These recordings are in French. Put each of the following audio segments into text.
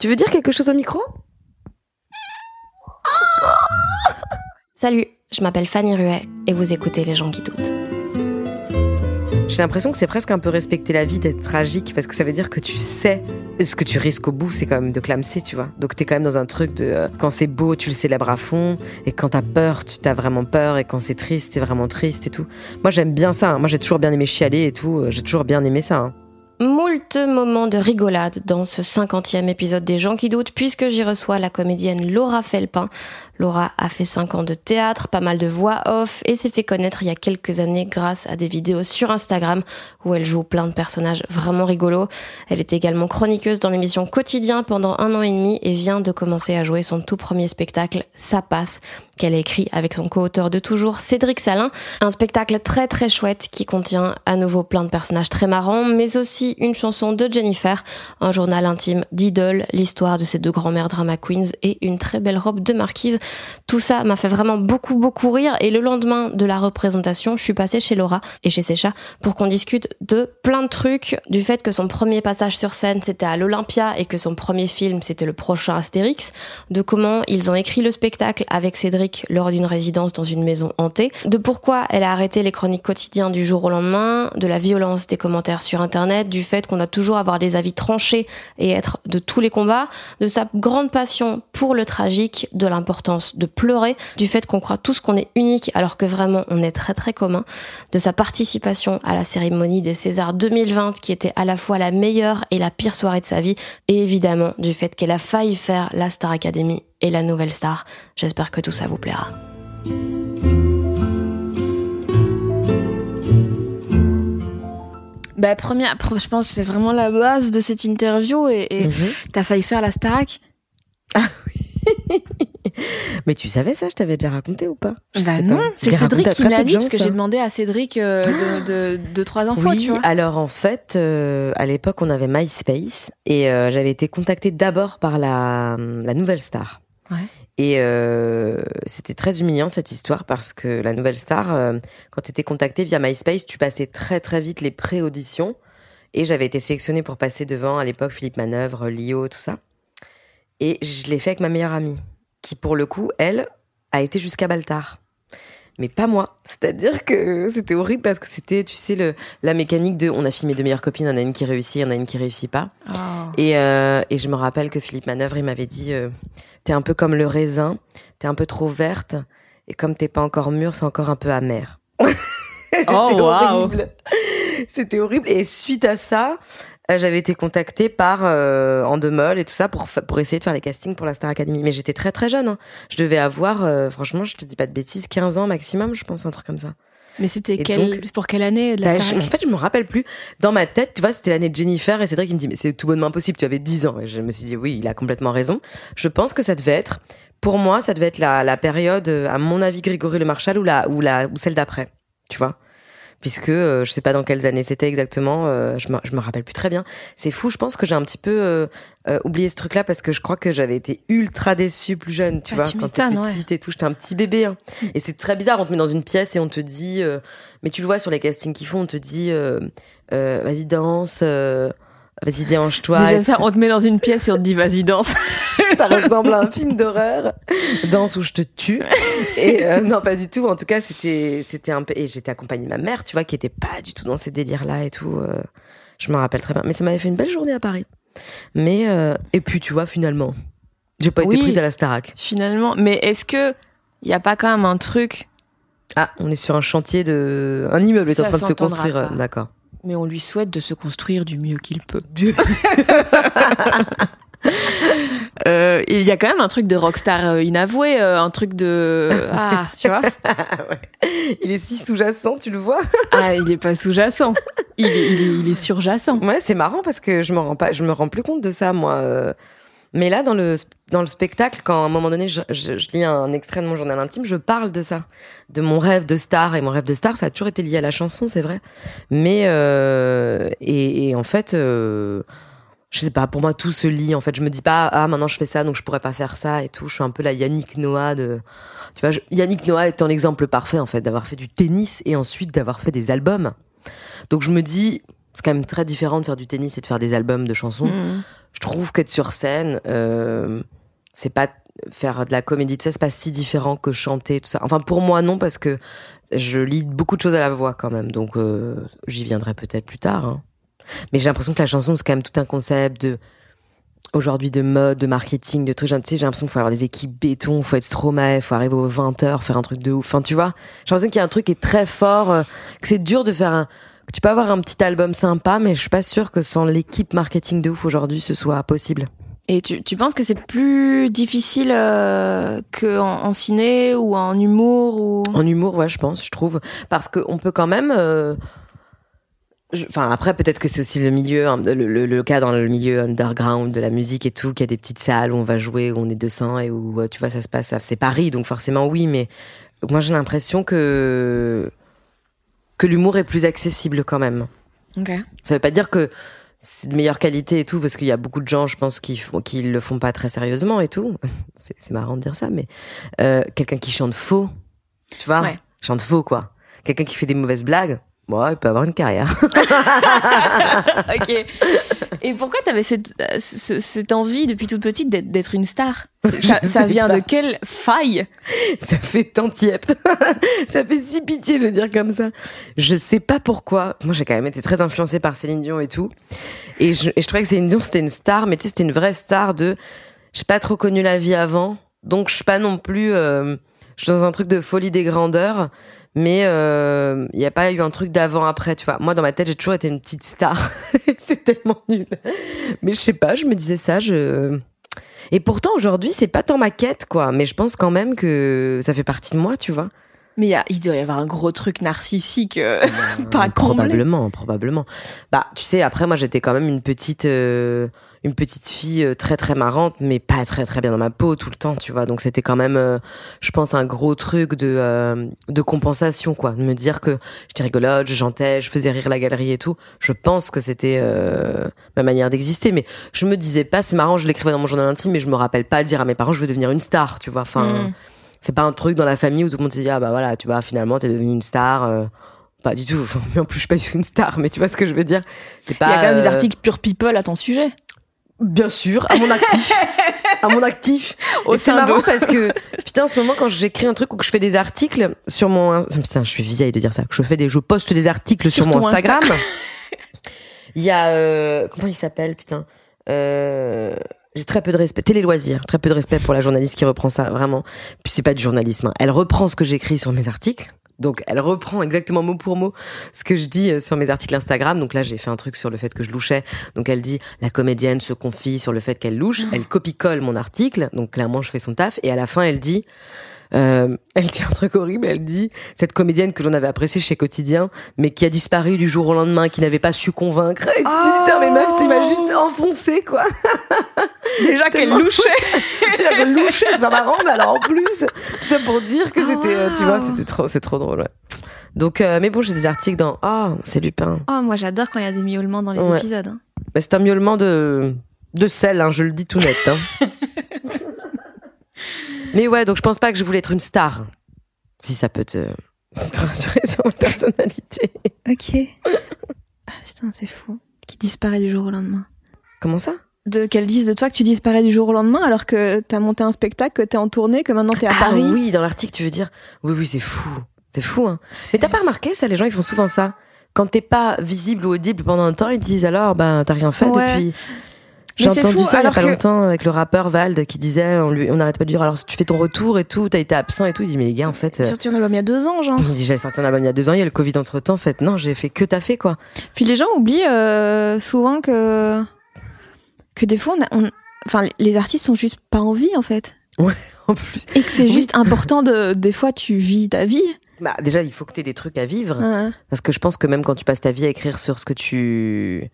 Tu veux dire quelque chose au micro? Salut, je m'appelle Fanny Ruet et vous écoutez Les gens qui doutent. J'ai l'impression que c'est presque un peu respecter la vie d'être tragique parce que ça veut dire que tu sais ce que tu risques au bout, c'est quand même de clamser, tu vois. Donc t'es quand même dans un truc de euh, quand c'est beau, tu le célèbres à fond et quand t'as peur, tu t'as vraiment peur et quand c'est triste, t'es vraiment triste et tout. Moi j'aime bien ça. hein. Moi j'ai toujours bien aimé chialer et tout. Euh, J'ai toujours bien aimé ça. hein. Moult moments de rigolade dans ce cinquantième épisode des gens qui doutent puisque j'y reçois la comédienne Laura Felpin. Laura a fait 5 ans de théâtre, pas mal de voix off et s'est fait connaître il y a quelques années grâce à des vidéos sur Instagram où elle joue plein de personnages vraiment rigolos. Elle est également chroniqueuse dans l'émission Quotidien pendant un an et demi et vient de commencer à jouer son tout premier spectacle Ça passe qu'elle a écrit avec son co-auteur de toujours Cédric Salin. Un spectacle très très chouette qui contient à nouveau plein de personnages très marrants mais aussi une chanson de Jennifer, un journal intime d'Idol, l'histoire de ces deux grands-mères drama queens et une très belle robe de marquise. Tout ça m'a fait vraiment beaucoup beaucoup rire. Et le lendemain de la représentation, je suis passée chez Laura et chez Secha pour qu'on discute de plein de trucs, du fait que son premier passage sur scène c'était à l'Olympia et que son premier film c'était le prochain Astérix, de comment ils ont écrit le spectacle avec Cédric lors d'une résidence dans une maison hantée, de pourquoi elle a arrêté les chroniques quotidiennes du jour au lendemain, de la violence des commentaires sur internet, du fait qu'on a toujours avoir des avis tranchés et être de tous les combats, de sa grande passion pour le tragique, de l'importance de pleurer, du fait qu'on croit tous qu'on est unique alors que vraiment on est très très commun, de sa participation à la cérémonie des Césars 2020 qui était à la fois la meilleure et la pire soirée de sa vie, et évidemment du fait qu'elle a failli faire la Star Academy et la nouvelle star. J'espère que tout ça vous plaira. Bah, première, pr- je pense que c'est vraiment la base de cette interview et, et Mhm. t'as failli faire la Starac. Mais tu savais ça Je t'avais déjà raconté ou pas? Je Bah sais non, c'est Cédric qui me l'a de dit parce que j'ai demandé à Cédric euh, de, de, de trois infos, Oui, tu vois. alors en fait, euh, à l'époque, on avait MySpace et euh, j'avais été contactée d'abord par la, la nouvelle star. Ouais. Et euh, c'était très humiliant cette histoire parce que la nouvelle star, euh, quand tu étais contactée via MySpace, tu passais très très vite les pré-auditions. Et j'avais été sélectionnée pour passer devant à l'époque Philippe Manœuvre, Lio, tout ça. Et je l'ai fait avec ma meilleure amie, qui pour le coup, elle, a été jusqu'à Baltar. Mais pas moi. C'est-à-dire que c'était horrible parce que c'était, tu sais, le, la mécanique de on a filmé deux meilleures copines, il y en a une qui réussit, il y en a une qui réussit pas. Oh. Et, euh, et je me rappelle que Philippe Manœuvre, il m'avait dit euh, T'es un peu comme le raisin, t'es un peu trop verte, et comme t'es pas encore mûre, c'est encore un peu amer. C'était Oh, waouh. horrible. C'était horrible. Et suite à ça, j'avais été contactée par euh, Endemol et tout ça pour, pour essayer de faire les castings pour la Star Academy. Mais j'étais très très jeune. hein. Je devais avoir, euh, franchement, je te dis pas de bêtises, 15 ans maximum, je pense, un truc comme ça. Mais c'était quel, pour quelle année de la Bah, je- en fait, je me rappelle plus. Dans ma tête, tu vois, c'était l'année de Jennifer et Cédric qui me dit, mais c'est tout bonnement impossible, tu avais 10 ans. Et je me suis dit, oui, il a complètement raison. Je pense que ça devait être, pour moi, ça devait être la, la période, euh, à mon avis, Grégory Le Marchal ou, la, ou, la, ou celle d'après. Tu vois Puisque euh, je sais pas dans quelles années c'était exactement, euh, je, me, je me rappelle plus très bien. C'est fou, je pense que j'ai un petit peu euh, oublié ce truc-là parce que je crois que j'avais été ultra déçue plus jeune, tu Bah, vois, tu quand t'es ouais. petite et tout. J'étais un petit bébé. hein. Et c'est très bizarre, on te met dans une pièce et on te dit, euh, mais tu le vois sur les castings qu'ils font, on te dit, vas-y danse, euh, vas-y déhanche-toi. et Déjà ça, on te met dans une pièce et on te dit vas-y danse. ça ressemble à un film d'horreur. Danse où je te tue. Et euh, non, pas du tout. En tout cas, c'était, c'était un peu. Et j'étais accompagnée de ma mère, tu vois, qui était pas du tout dans ces délires-là et tout. euh, je me rappelle très bien. Mais ça m'avait fait une belle journée à Paris. Mais euh, et puis, tu vois, finalement, j'ai pas Oui. été prise à la Starac. Finalement, mais est-ce que y a pas quand même un truc Ah, on est sur un chantier de, un immeuble est en train de se construire. D'accord. Mais on lui souhaite de se construire du mieux qu'il peut. Euh, il y a quand même un truc de rockstar euh, inavoué, euh, un truc de ah, tu vois Ouais. Il est si sous-jacent, tu le vois Ah, il est pas sous-jacent. Il est, il est, il est surjacent. Ouais, c'est marrant parce que je me rends pas, je me rends plus compte de ça, moi. Mais là, dans le, dans le spectacle, quand à un moment donné, je, je, je lis un extrait de mon journal intime, je parle de ça, de mon rêve de star. Et mon rêve de star, ça a toujours été lié à la chanson, c'est vrai. Mais, euh, et, et en fait, euh, je sais pas, pour moi, tout se lie. En fait, je me dis pas, ah, maintenant je fais ça, donc je pourrais pas faire ça et tout. Je suis un peu la Yannick Noah de. Tu vois, Yannick Noah est un exemple parfait, en fait, d'avoir fait du tennis et ensuite d'avoir fait des albums. Donc je me dis, c'est quand même très différent de faire du tennis et de faire des albums de chansons Mm. je trouve qu'être sur scène, euh, c'est pas faire de la comédie, tout ça, c'est pas si différent que chanter, tout ça. Enfin, pour moi, non, parce que je lis beaucoup de choses à la voix quand même, donc euh, j'y viendrai peut-être plus tard. hein. Mais j'ai l'impression que la chanson, c'est quand même tout un concept de aujourd'hui de mode, de marketing, de trucs. Tu sais, j'ai l'impression qu'il faut avoir des équipes béton, faut être Stromae, faut arriver aux 20 heures, faire un truc de ouf. Enfin, tu vois, j'ai l'impression qu'il y a un truc qui est très fort, euh, que c'est dur de faire un. Tu peux avoir un petit album sympa, mais je suis pas sûre que sans l'équipe marketing de ouf aujourd'hui, ce soit possible. Et tu, tu penses que c'est plus difficile euh, qu'en en ciné ou en humour ou... En humour, ouais, je pense, je trouve. Parce qu'on peut quand même. euh, Enfin, après, peut-être que c'est aussi le milieu, hein, le, le- le cas dans le milieu underground de la musique et tout, qu'il y a des petites salles où on va jouer, où on est 200 et où, euh, tu vois, ça se passe. C'est Paris, donc forcément, oui, mais moi, j'ai l'impression que. Que l'humour est plus accessible quand même. Ok. Ça veut pas dire que c'est de meilleure qualité et tout, parce qu'il y a beaucoup de gens, je pense, qui, font- qui le font pas très sérieusement et tout. C'est c'est marrant de dire ça, mais euh, quelqu'un qui chante faux, tu vois, Ouais. chante faux quoi. Quelqu'un qui fait des mauvaises blagues, bon, il peut avoir une carrière. ok. Et pourquoi t'avais cette, euh, ce- cette envie depuis toute petite d'être une star? Ça, vient pas. de quelle faille? Ça fait tant tiep. ça fait si pitié de le dire comme ça. Je sais pas pourquoi. Moi, j'ai quand même été très influencée par Céline Dion et tout. Et je, et je trouvais que Céline Dion, c'était une star, mais tu sais, c'était une vraie star de. J'ai pas trop connu la vie avant. Donc, je suis pas non plus. euh, je suis dans un truc de folie des grandeurs. Mais il n'y a pas eu un truc d'avant-après, tu vois. Moi, dans ma tête, j'ai toujours été une petite star. c'est tellement nul. Mais je sais pas, je me disais ça, je. Et pourtant, aujourd'hui, c'est pas tant ma quête, quoi. Mais je pense quand même que ça fait partie de moi, tu vois. Mais il y a- il doit y avoir un gros truc narcissique. euh, Pas comblé. Probablement, probablement. Bah, tu sais, après, moi, j'étais quand même une petite, euh, une petite fille euh, très très marrante, mais pas très très bien dans ma peau tout le temps, tu vois. Donc c'était quand même, euh, je pense, un gros truc de euh, de compensation, quoi. De me dire que j'étais rigolote, je chantais, je faisais rire la galerie et tout. Je pense que c'était euh, ma manière d'exister, mais je me disais pas, c'est marrant, je l'écrivais dans mon journal intime, mais je me rappelle pas dire à mes parents, je veux devenir une star, tu vois. Enfin, Mm. c'est pas un truc dans la famille où tout le monde se dit ah bah voilà, tu vois, finalement t'es devenue une star. euh, pas du tout. Enfin, mais en plus, je suis pas une star, mais tu vois ce que je veux dire. C'est Il pas. y a quand même des euh, articles pure people à ton sujet. Bien sûr, à mon actif. à mon actif. C'est marrant parce que, putain, en ce moment, quand j'écris un truc ou que je fais des articles sur mon, putain, je suis vieille de dire ça, que je fais des, je poste des articles sur, Sur mon Instagram. Il y a, euh, comment il s'appelle, putain, euh, j'ai très peu de respect, télé loisirs, très peu de respect pour la journaliste qui reprend ça, vraiment. Puis c'est pas du journalisme. hein. Elle reprend ce que j'écris sur mes articles. Donc elle reprend exactement mot pour mot ce que je dis euh, sur mes articles Instagram. Donc là j'ai fait un truc sur le fait que je louchais. Donc elle dit la comédienne se confie sur le fait qu'elle louche. Elle copie-colle mon article. Donc clairement je fais son taf. Et à la fin elle dit euh, elle dit un truc horrible, elle dit cette comédienne que l'on avait appréciée chez Quotidien, mais qui a disparu du jour au lendemain, qui n'avait pas su convaincre. Et putain, mais meuf, tu m'as juste enfoncé, quoi. Déjà qu'elle louchait. Déjà que loucher, c'est pas marrant, mais alors en plus, tout ça pour dire que c'était, euh, tu vois, c'était trop, c'est trop drôle, ouais. Donc, euh, mais bon, j'ai des articles dans, ah, c'est Lupin. Oh, moi j'adore quand il y a des miaulements dans les Ouais. épisodes. hein. Mais c'est un miaulement de, de sel, hein, je le dis tout net, hein. mais ouais, donc je pense pas que je voulais être une star. Si ça peut te, te rassurer sur ma personnalité. Ok. Ah, putain, c'est fou. Qui disparaît du jour au lendemain. Comment ça? De qu'elle dise de toi que tu disparais du jour au lendemain alors que t'as monté un spectacle, que t'es en tournée, que maintenant t'es à Ah Paris. oui, dans l'article, tu veux dire Oui, oui, c'est fou. C'est fou, hein. Mais t'as pas remarqué ça Les gens, ils font souvent ça. Quand t'es pas visible ou audible pendant un temps, ils te disent alors, ben, t'as rien fait Ouais. depuis. J'ai entendu fou, ça il y a pas que- longtemps avec le rappeur Vald qui disait, on lui, on n'arrête pas de dire, alors si tu fais ton retour et tout, t'as été absent et tout. Il dit, mais les gars, en fait. Euh, sorti un album il y a deux ans, genre. il dit, j'avais sorti un album il y a deux ans, il y a le Covid entre temps. En fait, non, j'ai fait que t'as fait, quoi. Puis les gens oublient euh, souvent que que des fois, on, a- on- enfin, les artistes sont juste pas en vie en fait, En plus. et que c'est Oui. juste important de. Des fois, tu vis ta vie. Bah, déjà, il faut que t'aies des trucs à vivre. Ouais. Parce que je pense que même quand tu passes ta vie à écrire sur ce que tu.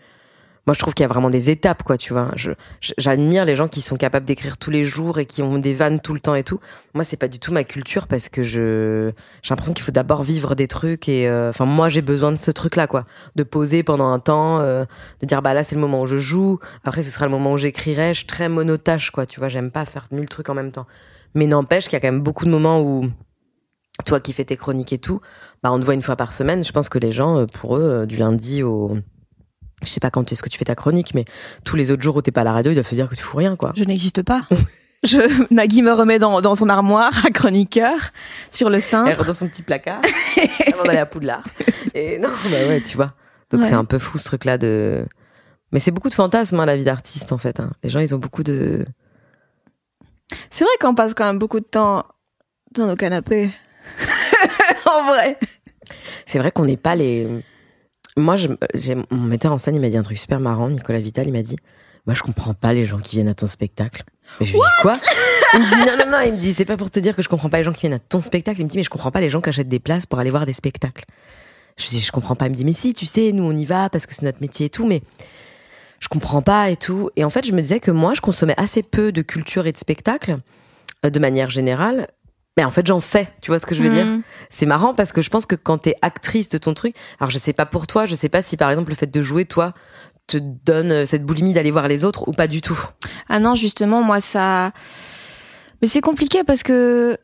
Moi je trouve qu'il y a vraiment des étapes quoi tu vois. Je j'admire les gens qui sont capables d'écrire tous les jours et qui ont des vannes tout le temps et tout. Moi c'est pas du tout ma culture parce que je j'ai l'impression qu'il faut d'abord vivre des trucs et euh, enfin moi j'ai besoin de ce truc là quoi. De poser pendant un temps euh, de dire bah là c'est le moment où je joue. Après ce sera le moment où j'écrirai. Je suis très monotache quoi tu vois. J'aime pas faire mille trucs en même temps. Mais n'empêche qu'il y a quand même beaucoup de moments où toi qui fais tes chroniques et tout bah on te voit une fois par semaine. Je pense que les gens euh, pour eux euh, du lundi au je sais pas quand est-ce que tu fais ta chronique, mais tous les autres jours où t'es pas à la radio, ils doivent se dire que tu fous rien, quoi. Je n'existe pas. Je, Nagui me remet dans, dans son armoire à chroniqueur sur le Elle cintre. rentre dans son petit placard avant d'aller à Poudlard. Et non, bah ouais, tu vois. Donc Ouais. c'est un peu fou ce truc-là de. Mais c'est beaucoup de fantasmes, hein, la vie d'artiste, en fait. hein. Les gens, ils ont beaucoup de. C'est vrai qu'on passe quand même beaucoup de temps dans nos canapés. en vrai. C'est vrai qu'on n'est pas les. Moi, je, mon metteur en scène, il m'a dit un truc super marrant. Nicolas Vital, il m'a dit Moi, je comprends pas les gens qui viennent à ton spectacle. Je lui dis Quoi? Il me dit Non, non, non. Il me dit C'est pas pour te dire que je comprends pas les gens qui viennent à ton spectacle. Il me dit Mais je comprends pas les gens qui achètent des places pour aller voir des spectacles. Je lui dis Je comprends pas. Il me dit Mais si, tu sais, nous, on y va parce que c'est notre métier et tout. Mais je comprends pas et tout. Et en fait, je me disais que moi, je consommais assez peu de culture et de spectacle euh, de manière générale. Mais en fait, j'en fais. Tu vois ce que je veux dire Mm. c'est marrant parce que je pense que quand t'es actrice de ton truc, alors je sais pas pour toi, je sais pas si par exemple le fait de jouer, toi, te donne euh, cette boulimie d'aller voir les autres ou pas du tout. Ah non, justement, moi, ça. Mais c'est compliqué parce que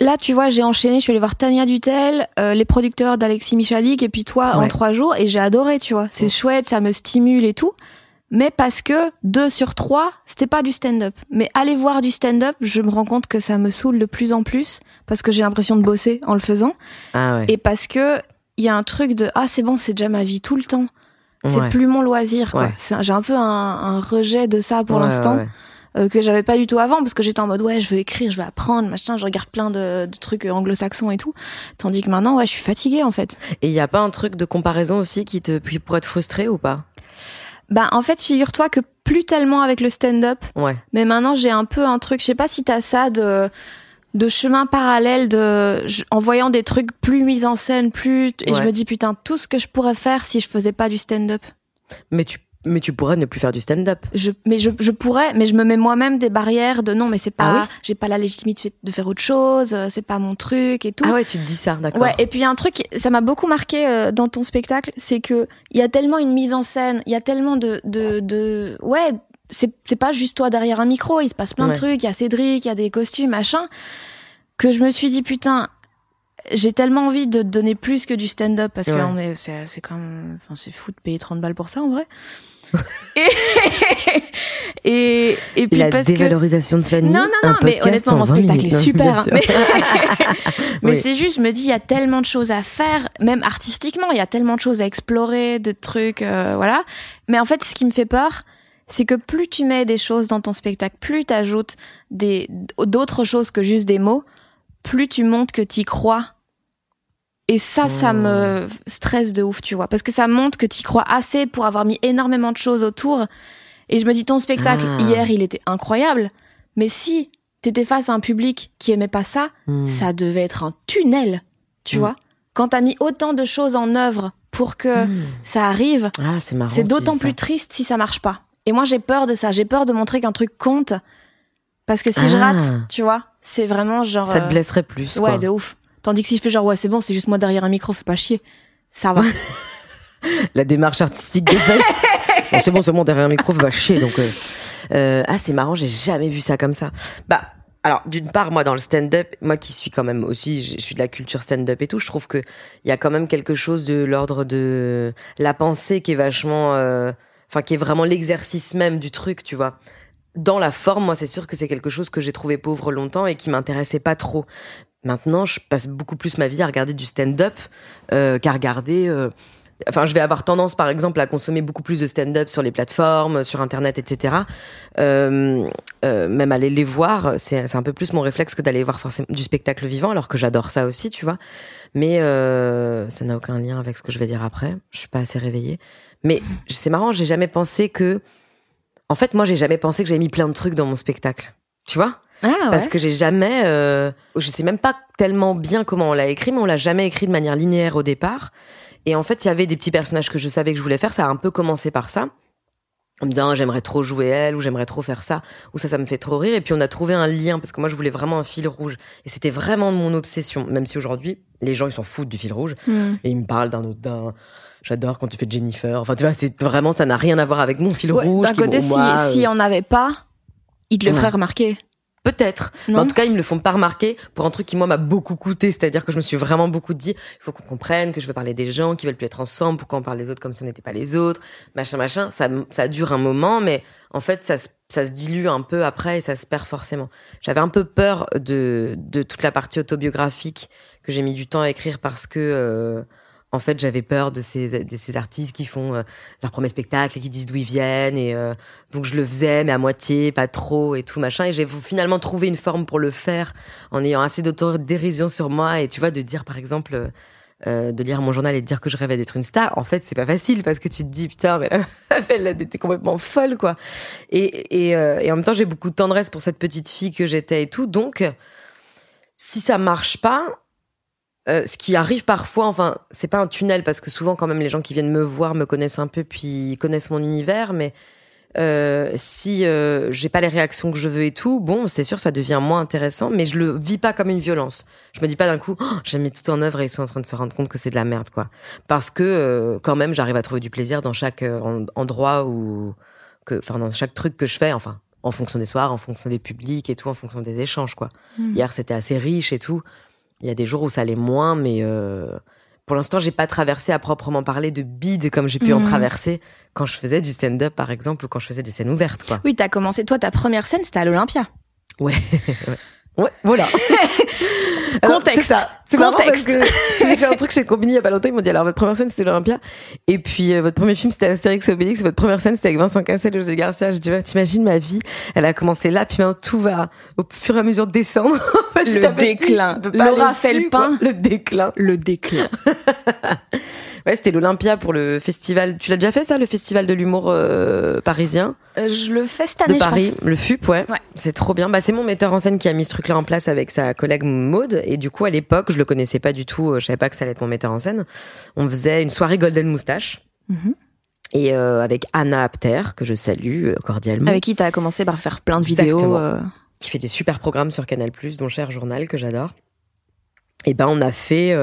là, tu vois, j'ai enchaîné, je suis allée voir Tania Dutel, euh, les producteurs d'Alexis Michalik, et puis toi en trois jours, et j'ai adoré, tu vois. C'est Ouais. chouette, ça me stimule et tout. Mais parce que deux sur trois, c'était pas du stand-up. Mais aller voir du stand-up, je me rends compte que ça me saoule de plus en plus parce que j'ai l'impression de bosser en le faisant Ah ouais. et parce que il y a un truc de ah c'est bon, c'est déjà ma vie tout le temps. C'est Ouais. plus mon loisir quoi. Ouais. J'ai un peu un, un rejet de ça pour l'instant euh, que j'avais pas du tout avant parce que j'étais en mode ouais je veux écrire je veux apprendre machin je regarde plein de, de trucs anglo-saxons et tout tandis que maintenant ouais je suis fatiguée en fait Et il y a pas un truc de comparaison aussi qui te pourrait te frustrer ou pas? Bah en fait figure-toi que plus tellement avec le stand-up Ouais. mais maintenant j'ai un peu un truc je sais pas si t'as ça de de chemin parallèle de je- en voyant des trucs plus mis en scène plus et je me dis putain tout ce que je pourrais faire si je faisais pas du stand-up Mais tu mais tu pourrais ne plus faire du stand-up. je, mais je, je pourrais, mais je me mets moi-même des barrières de non, mais c'est pas, Ah oui j'ai pas la légitimité de faire autre chose, euh, c'est pas mon truc et tout. Ah ouais, tu te dis ça, d'accord. Ouais, et puis il y a un truc, ça m'a beaucoup marqué euh, dans ton spectacle, c'est que il y a tellement une mise en scène, il y a tellement de, de, de ouais, c'est c'est pas juste toi derrière un micro, il se passe plein Ouais. de trucs, il y a Cédric, il y a des costumes, machin, que je me suis dit putain, j'ai tellement envie de te donner plus que du stand-up parce Ouais. que c'est quand même, enfin c'est fou de payer 30 balles pour ça en vrai. Et, et, et puis La parce que dévalorisation de Fanny. non, non, non, mais honnêtement, en mon 20 spectacle minutes. est super. hein, mais mais Oui. c'est juste, je me dis, il y a tellement de choses à faire, même artistiquement, il y a tellement de choses à explorer, de trucs, euh, voilà. Mais en fait, ce qui me fait peur, c'est que plus tu mets des choses dans ton spectacle, plus tu ajoutes des, d'autres choses que juste des mots, plus tu montres que tu crois. Et ça, ça Hmm. me stresse de ouf, tu vois. Parce que ça montre que tu crois assez pour avoir mis énormément de choses autour. Et je me dis, ton spectacle, Ah. hier, il était incroyable. Mais si t'étais face à un public qui aimait pas ça, Hmm. ça devait être un tunnel, tu vois. Quand t'as mis autant de choses en œuvre pour que ça arrive, Ah, c'est d'autant plus triste. si ça marche pas. Et moi, j'ai peur de ça. J'ai peur de montrer qu'un truc compte. Parce que si je Ah. rate, tu vois, c'est vraiment genre. Ça te euh, blesserait plus. Ouais, quoi. de ouf. Tandis que si je fais genre, ouais, c'est bon, c'est juste moi derrière un micro, fais pas chier. Ça va. la démarche artistique des faits. Bon, c'est bon, c'est bon, derrière un micro, va chier. Donc, euh, euh, ah, c'est marrant, j'ai jamais vu ça comme ça. Bah, alors, d'une part, moi, dans le stand-up, moi qui suis quand même aussi, je suis de la culture stand-up et tout, je trouve que il y a quand même quelque chose de l'ordre de la pensée qui est vachement, euh, enfin, qui est vraiment l'exercice même du truc, tu vois. Dans la forme, moi, c'est sûr que c'est quelque chose que j'ai trouvé pauvre longtemps et qui m'intéressait pas trop. Maintenant, je passe beaucoup plus ma vie à regarder du stand-up euh, qu'à regarder. euh, Enfin, je vais avoir tendance, par exemple, à consommer beaucoup plus de stand-up sur les plateformes, sur Internet, etc. Euh, euh, même aller les voir, c'est un peu plus mon réflexe que d'aller voir forcément du spectacle vivant, alors que j'adore ça aussi, tu vois. Mais euh, ça n'a aucun lien avec ce que je vais dire après. Je suis pas assez réveillée. Mais c'est marrant, j'ai jamais pensé que. En fait, moi, j'ai jamais pensé que j'avais mis plein de trucs dans mon spectacle. Tu vois Ah parce que j'ai jamais, euh, je sais même pas tellement bien comment on l'a écrit, mais on l'a jamais écrit de manière linéaire au départ. Et en fait, il y avait des petits personnages que je savais que je voulais faire. Ça a un peu commencé par ça. en me disant j'aimerais trop jouer elle ou j'aimerais trop faire ça ou ça ça me fait trop rire et puis on a trouvé un lien parce que moi je voulais vraiment un fil rouge et c'était vraiment mon obsession même si aujourd'hui les gens ils s'en foutent du fil rouge Hmm. et ils me parlent d'un autre d'un j'adore quand tu fais Jennifer enfin tu vois c'est vraiment ça n'a rien à voir avec mon fil Ouais, rouge D'un côté, bon, si, moi, si euh, on n'avait pas, ils te le Ouais. feraient remarquer. Peut-être. Mais en tout cas, ils me le font pas remarquer pour un truc qui, moi, m'a beaucoup coûté. C'est-à-dire que je me suis vraiment beaucoup dit, il faut qu'on comprenne que je veux parler des gens qui veulent plus être ensemble, pourquoi on parle des autres comme si on n'était pas les autres, machin, machin. Ça, ça dure un moment, mais en fait, ça, se- ça se dilue un peu après et ça se perd forcément. J'avais un peu peur de, de toute la partie autobiographique que j'ai mis du temps à écrire parce que, euh, en fait, j'avais peur de ces, de ces artistes qui font euh, leur premier spectacle et qui disent d'où ils viennent et euh, donc je le faisais mais à moitié, pas trop et tout machin et j'ai finalement trouvé une forme pour le faire en ayant assez d'autodérision sur moi et tu vois de dire par exemple euh, euh, de lire mon journal et de dire que je rêvais d'être une star, en fait, c'est pas facile parce que tu te dis putain, mais la elle était complètement folle, quoi. Et, et, euh, et en même temps, j'ai beaucoup de tendresse pour cette petite fille que j'étais et tout. Donc, si ça marche pas, euh, ce qui arrive parfois, enfin, c'est pas un tunnel parce que souvent, quand même, les gens qui viennent me voir me connaissent un peu puis connaissent mon univers, mais euh, si euh, j'ai pas les réactions que je veux et tout, bon, c'est sûr, ça devient moins intéressant, mais je le vis pas comme une violence. Je me dis pas d'un coup, oh, j'ai mis tout en œuvre et ils sont en train de se rendre compte que c'est de la merde, quoi. Parce que euh, quand même, j'arrive à trouver du plaisir dans chaque en- endroit ou que, enfin, dans chaque truc que je fais, enfin, en fonction des soirs, en fonction des publics et tout, en fonction des échanges, quoi. Mm. Hier, c'était assez riche et tout. Il y a des jours où ça allait moins, mais euh, pour l'instant, j'ai pas traversé à proprement parler de bide comme j'ai pu en Mhm. traverser quand je faisais du stand-up, par exemple, ou quand je faisais des scènes ouvertes, quoi. Oui, t'as commencé. Toi, ta première scène, c'était à l'Olympia. Ouais, ouais. Ouais, voilà. Alors, Contexte. C'est ça. C'est Contexte. j'ai fait un truc chez Combini il y a pas longtemps. Ils m'ont dit alors votre première scène c'était l'Olympia et puis euh, votre premier film c'était Astérix et Obélix. Votre première scène c'était avec Vincent Cassel et José Garcia. J'ai dit ouais, t'imagines ma vie? Elle a commencé là puis maintenant tout va au fur et à mesure descendre. Le déclin. Laura Felpin. Le déclin. Le déclin. Ouais, c'était l'Olympia pour le festival. Tu l'as déjà fait ça, le festival de l'humour euh, parisien? Euh, je le fais cette de année, je Paris, pense. le FUP, ouais. Ouais. C'est trop bien. Bah, c'est mon metteur en scène qui a mis ce truc-là en place avec sa collègue Maude. Et du coup, à l'époque, je le connaissais pas du tout. euh, Je savais pas que ça allait être mon metteur en scène. On faisait une soirée Golden Moustache. Mhm. Et euh, avec Anna Apter, que je salue cordialement, Avec qui t'as commencé par faire plein de vidéos. Exactement. qui fait des super programmes sur Canal+, dont Cher Journal, que j'adore. Et ben, on a fait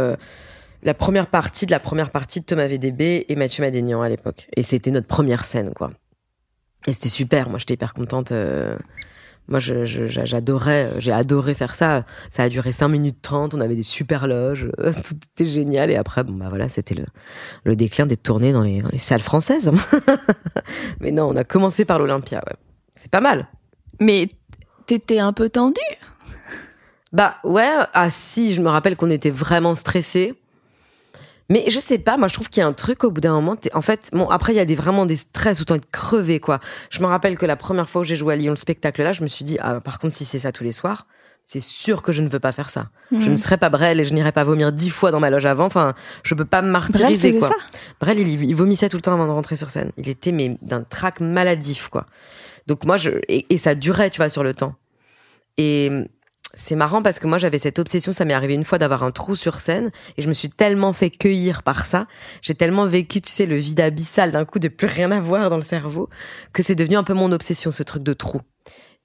la première partie de la première partie de Thomas VDB et Mathieu Madénian à l'époque. Et c'était notre première scène, quoi. Et c'était super. Moi, j'étais hyper contente. euh, Moi, j'adorais, j'ai adoré faire ça. Ça a duré 5 minutes 30. On avait des super loges. euh, Tout était génial. Et après, bon, bah voilà, c'était le, le déclin d'être tourné dans les, dans les salles françaises. Mais non, on a commencé par l'Olympia, ouais. C'est pas mal. Mais t'étais un peu tendu. Bah ouais, ah si, je me rappelle qu'on était vraiment stressés. Mais je sais pas, moi je trouve qu'il y a un truc au bout d'un moment. En fait, bon après il y a des vraiment des stress où t'as envie de crever quoi. Je me rappelle que la première fois où j'ai joué à Lyon le spectacle là, je me suis dit ah par contre si c'est ça tous les soirs, c'est sûr que je ne veux pas faire ça. Je Mhm. ne serai pas Brel et je n'irai pas vomir dix fois dans ma loge avant. Enfin, je peux pas me Brel martyriser faisait quoi. ça? Brel, il, il vomissait tout le temps avant de rentrer sur scène. Il était mais d'un trac maladif, quoi. Donc moi, je et, et ça durait, tu vois, sur le temps. Et c'est marrant parce que moi, j'avais cette obsession. Ça m'est arrivé une fois d'avoir un trou sur scène et je me suis tellement fait cueillir par ça. J'ai tellement vécu, tu sais, le vide abyssal d'un coup de plus rien avoir dans le cerveau que c'est devenu un peu mon obsession, ce truc de trou.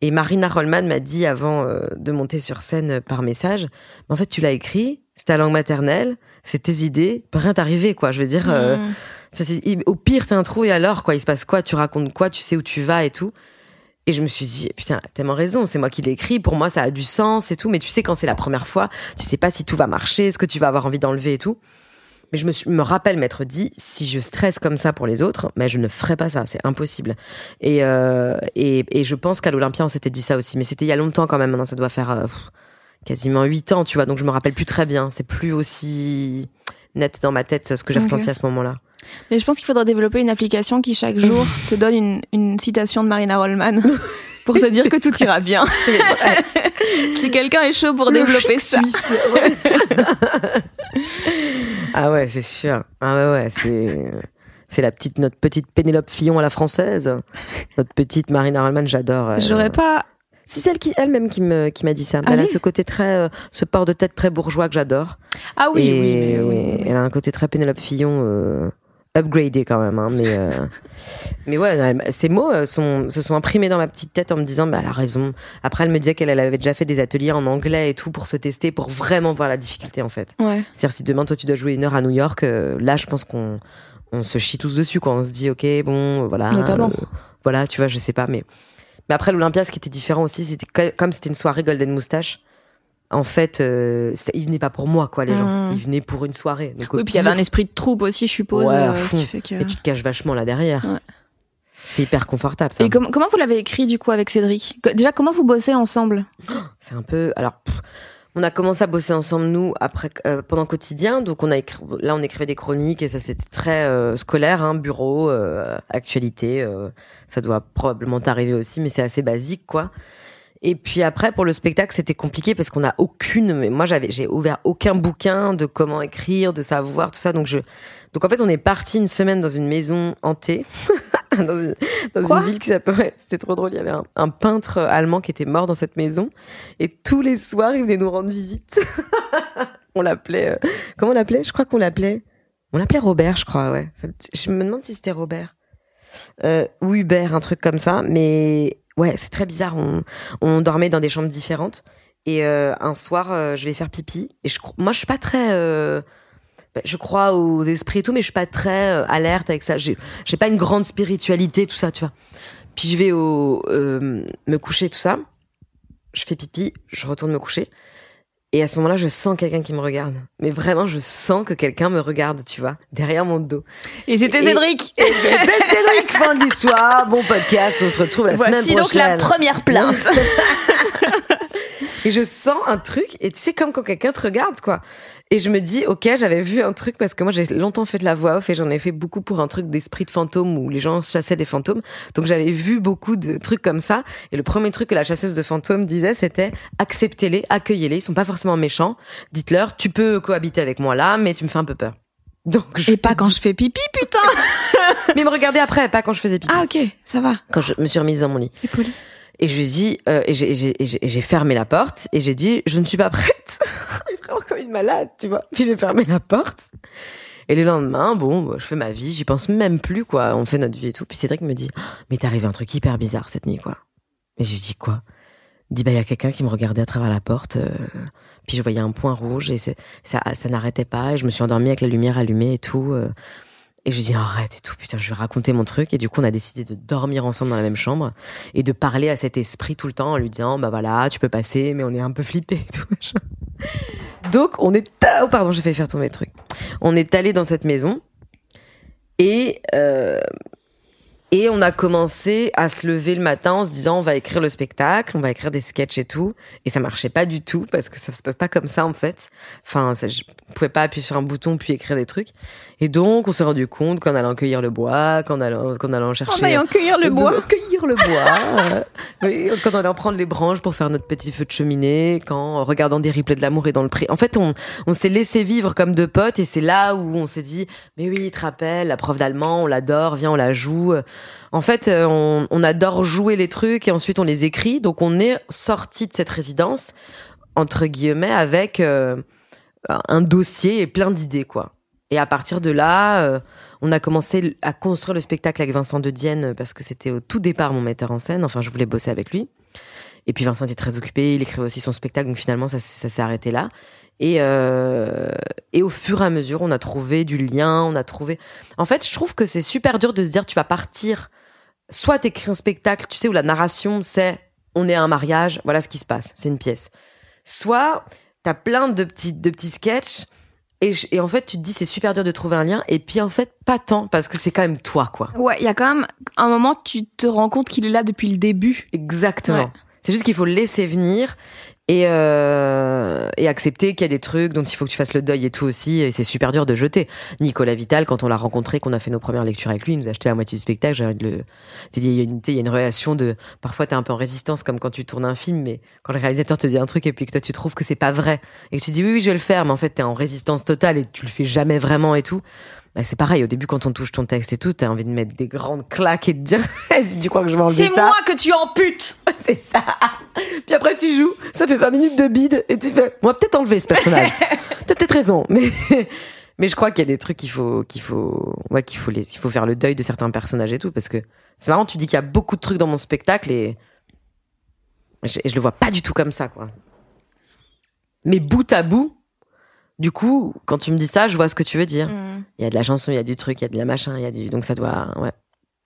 Et Marina Rollman m'a dit avant euh, de monter sur scène euh, par message, mais en fait, tu l'as écrit, c'est ta langue maternelle, c'est tes idées, peut rien t'arriver, quoi. Je veux dire, euh, ça, il- au pire, t'as un trou et alors, quoi, il se passe quoi, tu racontes quoi, tu sais où tu vas et tout. Et je me suis dit, putain, t'as tellement raison, c'est moi qui l'ai écrit, pour moi, ça a du sens et tout, mais tu sais, quand c'est la première fois, tu sais pas si tout va marcher, ce que tu vas avoir envie d'enlever et tout. Mais je me, suis- me rappelle m'être dit, si je stresse comme ça pour les autres, mais je ne ferai pas ça, c'est impossible. Et, euh, et, et je pense qu'à l'Olympia, on s'était dit ça aussi, mais c'était il y a longtemps quand même, maintenant ça doit faire euh, quasiment huit ans, tu vois, donc je me rappelle plus très bien, c'est plus aussi net dans ma tête ce que j'ai ressenti à ce moment-là. Mais je pense qu'il faudrait développer une application qui chaque jour te donne une, une citation de Marina Rollman pour te dire que tout ira bien. si quelqu'un est chaud pour Le développer ça. suisse. ah ouais, c'est sûr. Ah ouais, ouais, c'est c'est la petite notre petite Pénélope Fillon à la française. Notre petite Marina Rollman, j'adore. euh. J'aurais pas. C'est celle qui elle-même qui me qui m'a dit ça. Elle Allez. a ce côté très euh, ce port de tête très bourgeois que j'adore. Ah oui, Et oui, oui, oui. elle a un côté très Pénélope Fillon euh, upgradé quand même, hein, mais euh, mais ouais, ces mots euh, sont, se sont imprimés dans ma petite tête en me disant, bah, elle a raison. Après, elle me disait qu'elle elle avait déjà fait des ateliers en anglais et tout pour se tester, pour vraiment voir la difficulté en fait. Ouais. C'est-à-dire si demain toi tu dois jouer une heure à New York, euh, là je pense qu'on on se chie tous dessus quoi. On se dit ok bon voilà. Notamment. euh, voilà tu vois je sais pas mais mais après l'Olympia ce qui était différent aussi c'était comme c'était une soirée Golden Moustache. En fait, euh, ils venaient pas pour moi quoi les gens. Mhm. Ils venaient pour une soirée. Donc, Oui, puis il y avait un esprit de troupe aussi, je suppose. Ouais, à euh, fond. qui fait que- et tu te caches vachement là derrière. Ouais. C'est hyper confortable ça. Et comment, comment vous l'avez écrit du coup avec Cédric? Déjà, comment vous bossez ensemble? C'est un peu. Alors, pff, on a commencé à bosser ensemble nous après euh, pendant quotidien. Donc on a écrit, là on écrivait des chroniques et ça c'était très euh, scolaire, hein, bureau, euh, actualité. ça doit probablement t'arriver aussi, mais c'est assez basique quoi. Et puis après pour le spectacle c'était compliqué parce qu'on a aucune. Mais moi j'avais j'ai ouvert aucun bouquin de comment écrire, de savoir tout ça. Donc je donc en fait on est parti une semaine dans une maison hantée. dans une, dans Quoi une ville qui s'appelait, c'était trop drôle. Il y avait un, un peintre allemand qui était mort dans cette maison et tous les soirs, il venait nous rendre visite. on l'appelait. euh, comment on l'appelait? Je crois qu'on l'appelait. On l'appelait Robert, je crois, ouais. Je me demande si c'était Robert. Euh, ou Hubert, un truc comme ça. Mais ouais, c'est très bizarre. On, dormait dans des chambres différentes. Et euh, un soir, euh, je vais faire pipi. Et je, moi, je suis pas très. euh, je crois aux esprits et tout, mais je suis pas très alerte avec ça. J'ai pas une grande spiritualité, tout ça, tu vois. Puis je vais au me coucher, tout ça. Je fais pipi, je retourne me coucher. Et à ce moment-là, je sens quelqu'un qui me regarde. Mais vraiment, je sens que quelqu'un me regarde, tu vois, derrière mon dos. Et c'était Cédric c'était Cédric, fin de l'histoire. Bon podcast, on se retrouve la semaine Voici donc la prochaine. première plainte. Et je sens un truc, et tu sais, comme quand quelqu'un te regarde, quoi. Et je me dis, ok, j'avais vu un truc, parce que moi, j'ai longtemps fait de la voix off, et j'en ai fait beaucoup pour un truc d'esprit de fantôme, où les gens chassaient des fantômes. Donc j'avais vu beaucoup de trucs comme ça. Et le premier truc que la chasseuse de fantômes disait, c'était, acceptez-les, accueillez-les, ils sont pas forcément méchants. Dites-leur, tu peux cohabiter avec moi là, mais tu me fais un peu peur. Donc, je Et pas quand dis- je fais pipi, putain Mais me regardez après, pas quand je faisais pipi. Ah ok, ça va. Quand je me suis remise dans mon lit. C'est poli. Et je lui dit, euh, et et et et j'ai fermé la porte, et j'ai dit, je ne suis pas prête. Et vraiment comme une malade, tu vois. Puis j'ai fermé la porte. Et le lendemain, bon, bah, je fais ma vie, j'y pense même plus, quoi. On fait notre vie et tout. Puis Cédric me dit, mais t'es arrivé un truc hyper bizarre cette nuit, quoi. Et je lui dis, quoi? Il dit, bah, il y a quelqu'un qui me regardait à travers la porte, euh, puis je voyais un point rouge, et ça, ça n'arrêtait pas, et je me suis endormie avec la lumière allumée et tout. euh. Et je lui dis, arrête et tout, putain, je vais raconter mon truc. Et du coup, on a décidé de dormir ensemble dans la même chambre et de parler à cet esprit tout le temps en lui disant bah voilà tu peux passer mais on est un peu flippé et tout machin. donc on est oh pardon j'ai failli faire tomber le truc on est allé dans cette maison et euh, et on a commencé à se lever le matin en se disant on va écrire le spectacle on va écrire des sketchs et tout. Et ça marchait pas du tout parce que ça se passe pas comme ça en fait. Enfin ça, je pouvais pas appuyer sur un bouton puis écrire des trucs. Et donc on s'est rendu compte qu'en allant cueillir le bois qu'en allant qu'en allant chercher En allant cueillir le de bois. Le bois. euh, quand on allait en prendre les branches pour faire notre petit feu de cheminée, quand en regardant des replays de l'amour et dans le pré. En fait, on, s'est laissé vivre comme deux potes et c'est là où on s'est dit, mais oui, tu te rappelles, la prof d'allemand, on l'adore, viens, on la joue. En fait, euh, on, adore jouer les trucs et ensuite on les écrit. Donc on est sorti de cette résidence, entre guillemets, avec euh, un dossier et plein d'idées, quoi. Et à partir de là, on a commencé à construire le spectacle avec Vincent de Dienne euh, parce que c'était au tout départ mon metteur en scène. Enfin, je voulais bosser avec lui. Et puis Vincent était très occupé, il écrivait aussi son spectacle, donc finalement ça, s'est arrêté là. Et, euh, et au fur et à mesure, on a trouvé du lien, on a trouvé. En fait, je trouve que c'est super dur de se dire tu vas partir. Soit t'écris un spectacle, tu sais, où la narration c'est on est à un mariage, voilà ce qui se passe, c'est une pièce. Soit t'as plein de petits, de petits sketchs et, je- et en fait tu te dis c'est super dur de trouver un lien et puis en fait pas tant parce que c'est quand même toi quoi. Ouais, il y a quand même un moment, tu te rends compte qu'il est là depuis le début. Exactement. Ouais. C'est juste qu'il faut le laisser venir et, euh, et accepter qu'il y a des trucs dont il faut que tu fasses le deuil et tout aussi. Et c'est super dur de jeter. Nicolas Vital, quand on l'a rencontré, qu'on a fait nos premières lectures avec lui, il nous a acheté la moitié du spectacle. J'ai envie de le. Il y, a une, il y a une relation de. Parfois, t'es un peu en résistance, comme quand tu tournes un film, mais quand le réalisateur te dit un truc et puis que toi, tu trouves que c'est pas vrai et que tu dis oui, oui, je vais le faire, mais en fait, t'es en résistance totale et tu le fais jamais vraiment et tout. Bah, c'est pareil, au début, quand on touche ton texte et tout, t'as envie de mettre des grandes claques et de dire si tu crois que je vais enlever C'est ça? moi que tu amputes C'est ça. Puis après, tu joues, ça fait 20 minutes de bide, et tu fais, on va peut-être enlever ce personnage. T'as peut-être raison, mais, Mais je crois qu'il y a des trucs qu'il faut, qu'il faut, ouais, qu'il faut les, il faut faire le deuil de certains personnages et tout, parce que c'est marrant, tu dis qu'il y a beaucoup de trucs dans mon spectacle et je, je le vois pas du tout comme ça, quoi. Mais bout à bout, du coup, quand tu me dis ça, je vois ce que tu veux dire. Mm. Il y a de la chanson, il y a du truc, il y a de la machin, il y a du, donc ça doit, ouais.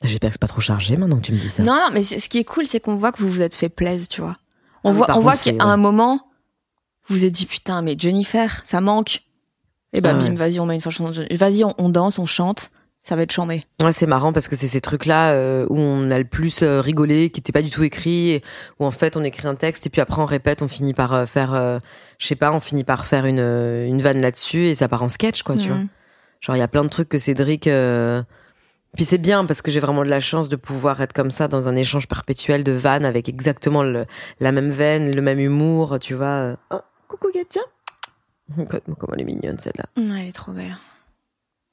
J'espère que c'est pas trop chargé maintenant que tu me dis ça. Non, non, mais ce qui est cool, c'est qu'on voit que vous vous êtes fait plaisir, tu vois. On Ah voit, on voit qu'à un moment, vous vous êtes dit putain, mais Jennifer, ça manque. Et bah Ah bim, ouais. vas-y, on met une chanson. Vas-y, on, on danse, on chante. Ça va être chambé. Ouais, c'est marrant parce que c'est ces trucs-là euh, où on a le plus euh, rigolé, qui n'étaient pas du tout écrits, et où en fait on écrit un texte et puis après on répète, on finit par euh, faire, je sais pas, on finit par faire une, une vanne là-dessus et ça part en sketch, quoi, tu vois. Genre il y a plein de trucs que Cédric. Puis c'est bien parce que j'ai vraiment de la chance de pouvoir être comme ça dans un échange perpétuel de vannes avec exactement le- la même veine, le même humour, tu vois. Oh, coucou Guette, viens. Comment elle est mignonne celle-là. Ouais, elle est trop belle.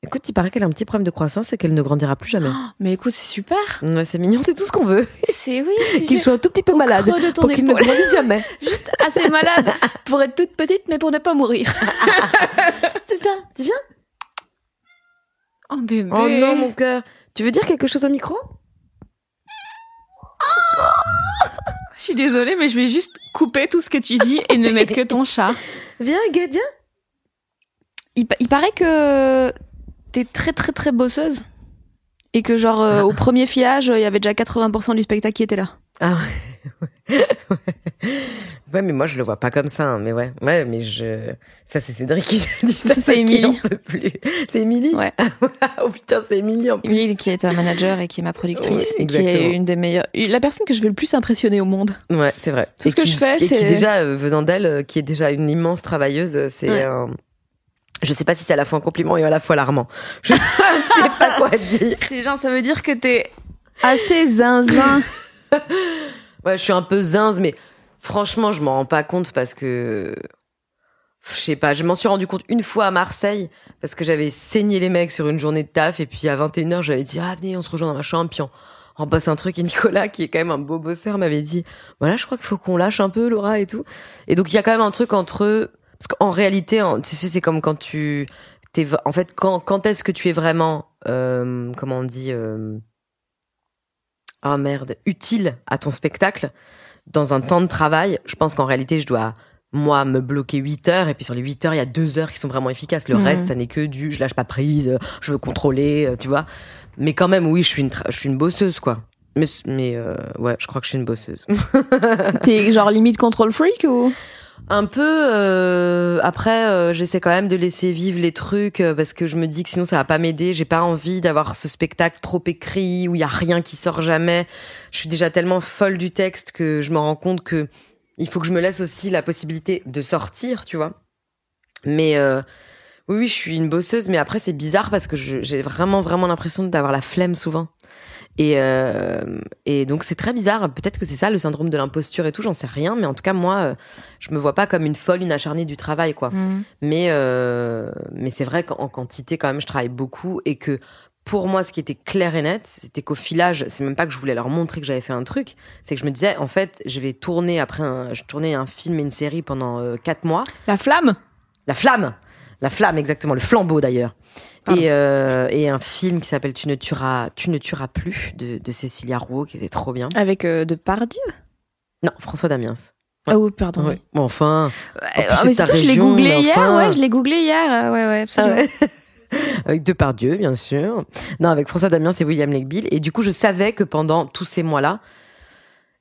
Écoute, il paraît qu'elle a un petit problème de croissance et qu'elle ne grandira plus jamais. Mais écoute, c'est super. C'est mignon, c'est tout ce qu'on veut. C'est oui. Qu'il soit un tout petit peu malade de ton pour qu'il ne grandisse jamais. juste assez malade pour être toute petite, mais pour ne pas mourir. C'est ça. Tu viens Oh bébé. Oh non, mon cœur. Tu veux dire quelque chose au micro? Je suis désolée, mais je vais juste couper tout ce que tu dis et ne mettre que ton chat. Viens, Guette, viens. Il, pa- il paraît que t'es très très très bosseuse et que genre euh, au premier filage, il y avait déjà 80% du spectacle qui était là. Ah ouais. ouais, mais moi je le vois pas comme ça. hein, Mais ouais, ouais, mais je. Ça c'est Cédric qui dit ça. C'est Émilie. C'est Émilie? Ouais. oh putain, c'est Émilie en plus. Emily qui est ta manager et qui est ma productrice, Ouais, et qui est une des meilleures, la personne que je vais le plus impressionner au monde. Ouais, c'est vrai. Tout Et ce que je fais, c'est- déjà euh, venant d'elle, euh, qui est déjà une immense travailleuse, euh, c'est. Ouais. Je sais pas si c'est à la fois un compliment et à la fois alarmant. Je ne sais pas quoi dire. C'est genre, ça veut dire que t'es assez zinzin. Ouais, je suis un peu zinze, mais franchement, je m'en rends pas compte parce que. Je sais pas, je m'en suis rendu compte une fois à Marseille parce que j'avais saigné les mecs sur une journée de taf et puis à 21h, j'avais dit Ah, venez, on se rejoint dans ma chambre, puis on, on bosse un truc. Et Nicolas, qui est quand même un beau bosseur, m'avait dit Voilà, je crois qu'il faut qu'on lâche un peu, Laura et tout. Et donc, il y a quand même un truc entre. Parce qu'en réalité, en- tu sais, c'est comme quand tu. T'es, v- en fait, quand, quand est-ce que tu es vraiment. euh, comment on dit euh, oh merde, utile à ton spectacle dans un temps de travail, je pense qu'en réalité, je dois, moi, me bloquer 8 heures, et puis sur les 8 heures, il y a 2 heures qui sont vraiment efficaces. Le Mhm. reste, ça n'est que du je lâche pas prise, je veux contrôler, euh, tu vois. Mais quand même, oui, je suis une, je suis une bosseuse, quoi. Mais, mais euh, ouais, je crois que je suis une bosseuse. T'es genre limite control freak ou? Un peu. euh, après, euh, j'essaie quand même de laisser vivre les trucs euh, parce que je me dis que sinon ça va pas m'aider. J'ai pas envie d'avoir ce spectacle trop écrit où il y a rien qui sort jamais. Je suis déjà tellement folle du texte que je me rends compte que il faut que je me laisse aussi la possibilité de sortir, tu vois. Mais euh, oui, oui, je suis une bosseuse. Mais après, c'est bizarre parce que j'ai vraiment, vraiment l'impression d'avoir la flemme souvent. Et, euh, et donc c'est très bizarre. Peut-être que c'est ça le syndrome de l'imposture et tout. J'en sais rien. Mais en tout cas, moi, euh, je me vois pas comme une folle, une acharnée du travail, quoi. Mais, euh, mais c'est vrai qu'en quantité, quand même, je travaille beaucoup et que pour moi, ce qui était clair et net, c'était qu'au filage, c'est même pas que je voulais leur montrer que j'avais fait un truc, c'est que je me disais, en fait, je vais tourner après un, je tournais un film et une série pendant euh, quatre mois. La flamme? La flamme! La flamme, exactement, le flambeau d'ailleurs. Et, euh, et un film qui s'appelle Tu ne tueras, tu ne tueras plus de, de Cécilia Rouault, qui était trop bien. Avec euh, de Pardieu Non, François Damiens. Ouais. Ah oui, pardon. Ouais. Enfin. Ouais, ah, c'est mais surtout, je l'ai googlé hier, enfin. ouais, je l'ai googlé hier, euh, ouais, ouais, absolument. Ah avec Depardieu, bien sûr. Non, avec François Damien, c'est William Legbill. Et du coup, je savais que pendant tous ces mois-là,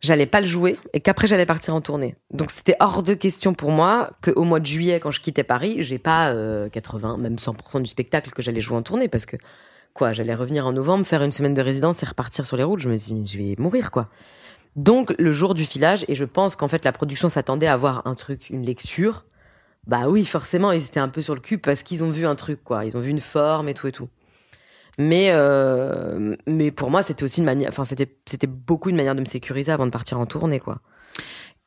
j'allais pas le jouer et qu'après j'allais partir en tournée. Donc c'était hors de question pour moi qu'au mois de juillet, quand je quittais Paris, j'ai pas euh, 80, même 100% du spectacle que j'allais jouer en tournée parce que quoi, j'allais revenir en novembre, faire une semaine de résidence et repartir sur les routes. Je me suis dit, je vais mourir quoi. Donc le jour du filage, et je pense qu'en fait la production s'attendait à voir un truc, une lecture. Bah oui, forcément, ils étaient un peu sur le cul parce qu'ils ont vu un truc, quoi. Ils ont vu une forme et tout et tout. Mais, euh, mais pour moi, c'était aussi une manière, enfin, c'était, c'était beaucoup une manière de me sécuriser avant de partir en tournée, quoi.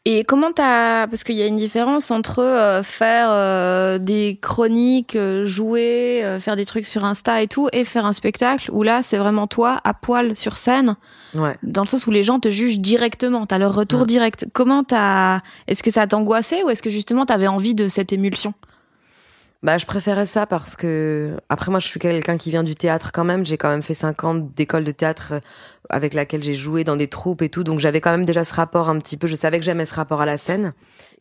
Et comment t'as parce qu'il y a une différence entre euh, faire euh, des chroniques, euh, jouer, euh, faire des trucs sur Insta et tout, et faire un spectacle où là c'est vraiment toi à poil sur scène, Ouais. dans le sens où les gens te jugent directement, t'as leur retour Ouais. direct. Comment t'as Est-ce que ça t'angoissait ou est-ce que justement t'avais envie de cette émulsion? Bah, je préférais ça parce que après moi je suis quelqu'un qui vient du théâtre quand même. J'ai quand même fait cinq ans d'école de théâtre euh, avec laquelle j'ai joué dans des troupes et tout, donc j'avais quand même déjà ce rapport un petit peu. Je savais que j'aimais ce rapport à la scène.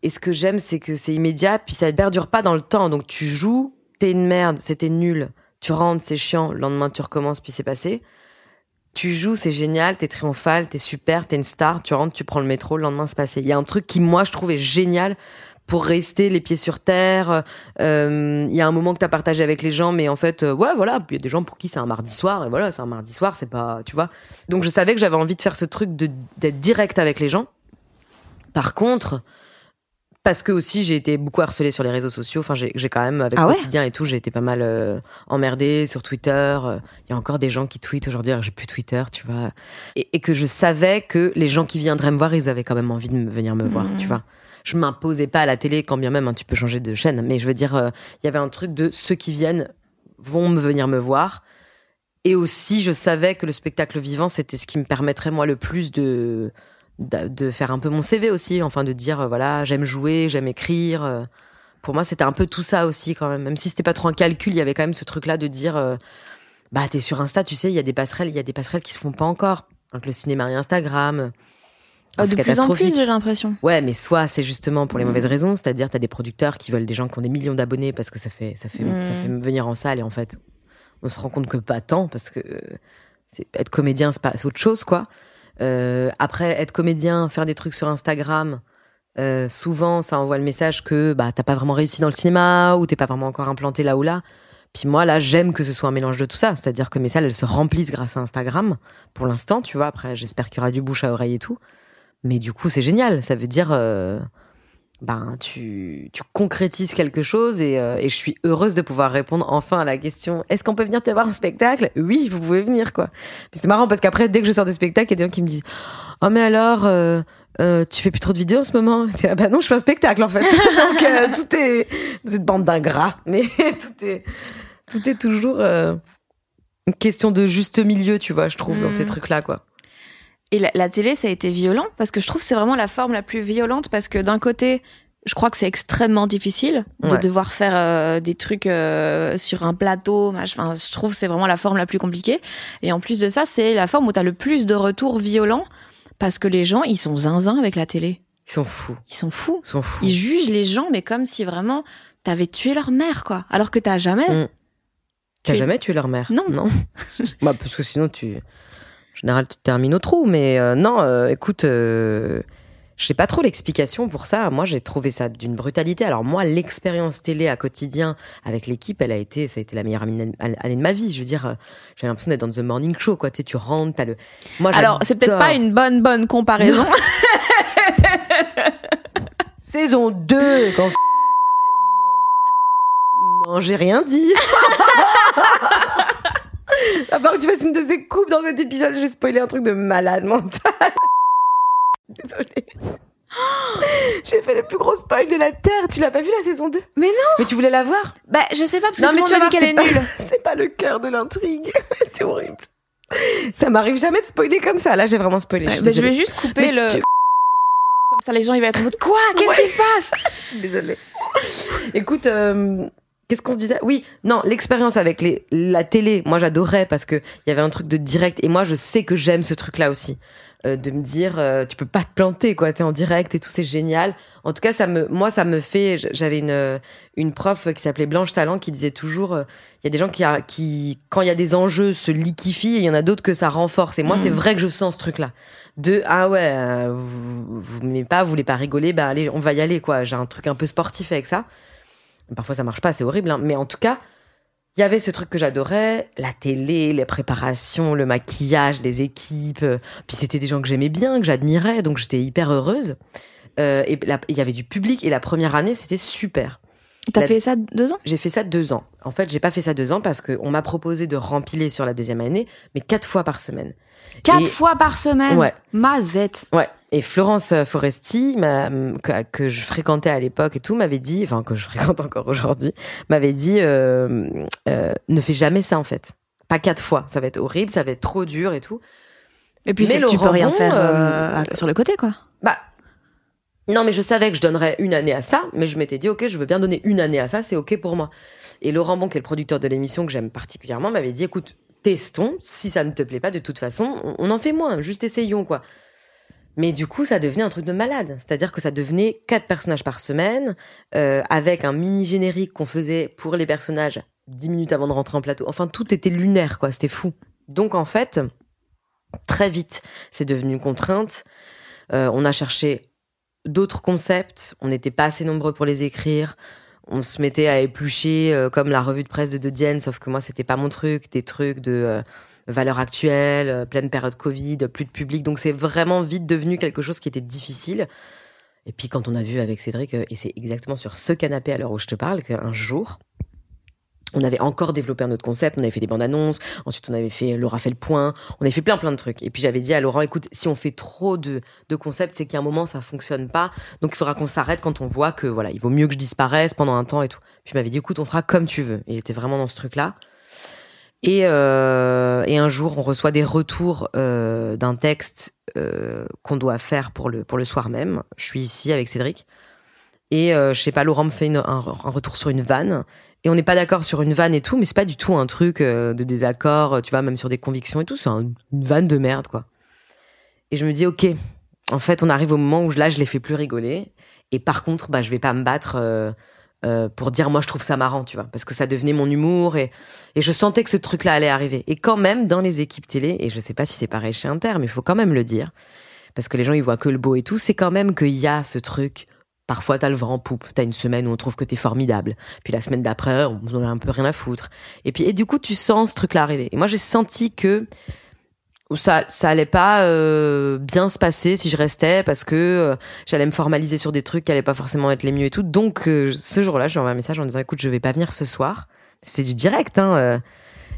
Et ce que j'aime, c'est que c'est immédiat, puis ça ne perdure pas dans le temps. Donc tu joues, t'es une merde, c'était nul. Tu rentres, c'est chiant. Le lendemain tu recommences, puis c'est passé. Tu joues, c'est génial, t'es triomphal, t'es super, t'es une star. Tu rentres, tu prends le métro, le lendemain c'est passé. Il y a un truc qui moi je trouve est génial pour rester les pieds sur terre. Euh, Il y a un moment que tu as partagé avec les gens, mais en fait, euh, ouais, voilà, il y a des gens pour qui c'est un mardi soir, et voilà, c'est un mardi soir, c'est pas, tu vois. Donc je savais que j'avais envie de faire ce truc d'être direct avec les gens. Par contre, parce que aussi j'ai été beaucoup harcelée sur les réseaux sociaux. Enfin, j'ai quand même avec Ah ouais? quotidien et tout, j'ai été pas mal euh, emmerdée sur Twitter. Il y a encore des gens qui tweetent aujourd'hui. Alors j'ai plus Twitter, tu vois, et, et que je savais que les gens qui viendraient me voir, ils avaient quand même envie de venir me voir, Mhm. tu vois. Je m'imposais pas à la télé, quand bien même hein, tu peux changer de chaîne, mais je veux dire, euh, il y avait un truc de ceux qui viennent vont me venir me voir. Et aussi, je savais que le spectacle vivant, c'était ce qui me permettrait moi le plus de de, faire un peu mon CV aussi, enfin de dire euh, voilà, j'aime jouer, j'aime écrire. euh. Pour moi, c'était un peu tout ça aussi quand même. Même si c'était pas trop un calcul, il y avait quand même ce truc-là de dire bah t'es sur Insta, tu sais, il y a des passerelles, il y a des passerelles qui se font pas encore. Donc le cinéma et Instagram. Ah, c'est de plus en plus, j'ai l'impression. Ouais, mais soit c'est justement pour les Mm. mauvaises raisons, c'est-à-dire t'as des producteurs qui veulent des gens qui ont des millions d'abonnés parce que ça fait ça fait Mm. ça fait venir en salle et en fait on se rend compte que pas tant parce que euh, c'est être comédien c'est pas c'est autre chose quoi. Euh, après être comédien, faire des trucs sur Instagram, euh, souvent ça envoie le message que bah t'as pas vraiment réussi dans le cinéma ou t'es pas vraiment encore implanté là ou là. Puis moi là j'aime que ce soit un mélange de tout ça, c'est-à-dire que mes salles elles se remplissent grâce à Instagram pour l'instant, tu vois. Après j'espère qu'il y aura du bouche à oreille et tout. Mais du coup, c'est génial. Ça veut dire, euh, ben, tu, tu concrétises quelque chose et, euh, et je suis heureuse de pouvoir répondre enfin à la question est-ce qu'on peut venir te voir en spectacle? Oui, vous pouvez venir, quoi. Mais c'est marrant parce qu'après, dès que je sors de spectacle, il y a des gens qui me disent oh, mais alors, euh, euh, tu fais plus trop de vidéos en ce moment? Là, Bah non, je fais un spectacle en fait. Donc, euh, tout est. Vous êtes bande d'ingrats, mais tout est, tout est toujours euh, une question de juste milieu, tu vois, je trouve, dans ces trucs-là, quoi. Et la, la télé, ça a été violent parce que je trouve que c'est vraiment la forme la plus violente parce que d'un côté, je crois que c'est extrêmement difficile de Ouais. devoir faire euh, des trucs euh, sur un plateau. Enfin, je trouve que c'est vraiment la forme la plus compliquée. Et en plus de ça, c'est la forme où tu as le plus de retours violents parce que les gens, ils sont zinzins avec la télé. Ils sont fous. Ils sont fous. Ils sont fous. Ils jugent les gens, mais comme si vraiment t'avais tué leur mère, quoi. Alors que t'as jamais. Mm. T'as es- jamais tué leur mère? Non. Non. bah, parce que sinon, tu. En général, tu termines au trou. Mais euh, non, euh, écoute, euh, je sais pas trop l'explication pour ça. Moi, j'ai trouvé ça d'une brutalité. Alors, moi, l'expérience télé à quotidien avec l'équipe, elle a été, ça a été la meilleure année de ma vie. Je veux dire, euh, j'ai l'impression d'être dans The Morning Show, quoi. Tu sais, tu rentres, t'as le. Moi, Alors, c'est peut-être pas une bonne, bonne comparaison. Saison 2, quand. Non, j'ai rien dit. à part que tu fasses une de ces coupes dans cet épisode, j'ai spoilé un truc de malade mental. Désolée. J'ai fait le plus gros spoil de la Terre. Tu l'as pas vu la saison 2 Mais non Mais tu voulais la voir? Bah, je sais pas, parce que Non, tout mais tu vas dit qu'elle est c'est nulle. C'est pas le cœur de l'intrigue. c'est horrible. Ça m'arrive jamais de spoiler comme ça. Là, j'ai vraiment spoilé. Ouais, je bah, je vais juste couper Mais le. Comme ça, les gens, ils vont être en mode Quoi? Qu'est-ce qui se passe? Je suis désolée. Écoute, euh, qu'est-ce qu'on se disait? Oui, non, l'expérience avec les, la télé, moi j'adorais parce que il y avait un truc de direct et moi je sais que j'aime ce truc-là aussi. Euh, de me dire, euh, tu peux pas te planter, quoi, t'es en direct et tout, c'est génial. En tout cas, ça me, moi, ça me fait. J'avais une, une prof qui s'appelait Blanche Salan qui disait toujours, euh, il y a des gens qui, a- qui, quand il y a des enjeux, se liquifient et il y en a d'autres que ça renforce. Et moi, c'est vrai que je sens ce truc-là. De, ah ouais, euh, vous, vous m'aimez pas, vous voulez pas rigoler, ben allez, on va y aller, quoi. J'ai un truc un peu sportif avec ça. Parfois, ça marche pas, c'est horrible, hein. mais en tout cas, il y avait ce truc que j'adorais, la télé, les préparations, le maquillage, les équipes. euh, Puis c'était des gens que j'aimais bien, que j'admirais, donc j'étais hyper heureuse. Euh, et il y avait du public et la première année, c'était super. T'as La- fait ça deux ans? J'ai fait ça deux ans. En fait, j'ai pas fait ça deux ans parce qu'on m'a proposé de rempiler sur la deuxième année, mais quatre fois par semaine. Quatre Et- fois par semaine? Ouais. Mazette Ouais. Et Florence Foresti, m'a- que, je fréquentais à l'époque et tout, m'avait dit, enfin que je fréquente encore aujourd'hui, m'avait dit, euh, euh, ne fais jamais ça en fait. Pas quatre fois, ça va être horrible, ça va être trop dur et tout. Et puis, Mais le tu peux rien faire euh, sur le côté, quoi. Bah, Non, mais je savais que je donnerais une année à ça, mais je m'étais dit, ok, je veux bien donner une année à ça, c'est ok pour moi. Et Laurent Bon, qui est le producteur de l'émission que j'aime particulièrement, m'avait dit, écoute, testons, si ça ne te plaît pas, de toute façon, on, on en fait moins, juste essayons, quoi. Mais du coup, ça devenait un truc de malade. C'est-à-dire que ça devenait quatre personnages par semaine, euh, avec un mini générique qu'on faisait pour les personnages dix minutes avant de rentrer en plateau. Enfin, tout était lunaire, quoi. C'était fou. Donc, en fait, très vite, c'est devenu une contrainte. Euh, on a cherché d'autres concepts. On n'était pas assez nombreux pour les écrire. On se mettait à éplucher euh, comme la revue de presse de De sauf que moi, c'était pas mon truc. Des trucs de valeurs actuelles, euh, pleine période Covid, plus de public. Donc c'est vraiment vite devenu quelque chose qui était difficile. Et puis quand on a vu avec Cédric, euh, et c'est exactement sur ce canapé à l'heure où je te parle, qu'un jour, on avait encore développé un autre concept, on avait fait des bandes annonces, ensuite on avait fait Laura fait le point, on avait fait plein plein de trucs. Et puis j'avais dit à Laurent, écoute, si on fait trop de, concepts, c'est qu'à un moment ça fonctionne pas, donc il faudra qu'on s'arrête quand on voit que voilà, il vaut mieux que je disparaisse pendant un temps et tout. Puis il m'avait dit, écoute, on fera comme tu veux. Il était vraiment dans ce truc-là. Et, euh, et un jour, on reçoit des retours euh, d'un texte euh, qu'on doit faire pour le, pour le soir même. Je suis ici avec Cédric. Et euh, je sais pas, Laurent me fait un, un retour sur une vanne. Et on n'est pas d'accord sur une vanne et tout, mais c'est pas du tout un truc euh, de désaccord, tu vois, même sur des convictions et tout. C'est un- une vanne de merde, quoi. Et je me dis, ok, en fait, on arrive au moment où là, je les fais plus rigoler. Et par contre, bah, je vais pas me battre euh, pour dire, moi, je trouve ça marrant, tu vois, parce que ça devenait mon humour et, et je sentais que ce truc-là allait arriver. Et quand même, dans les équipes télé, et je sais pas si c'est pareil chez Inter, mais il faut quand même le dire, parce que les gens, ils voient que le beau et tout, c'est quand même qu'il y a ce truc. Parfois, t'as le vent en poupe. T'as une semaine où on trouve que t'es formidable. Puis la semaine d'après, on en a un peu rien à foutre. Et puis, et du coup, tu sens ce truc-là arriver. Et moi, j'ai senti que ça, ça allait pas euh, bien se passer si je restais parce que euh, j'allais me formaliser sur des trucs qui allaient pas forcément être les mieux et tout. Donc, euh, ce jour-là, je lui ai envoyé un message en disant, écoute, je vais pas venir ce soir. C'est du direct, hein. euh.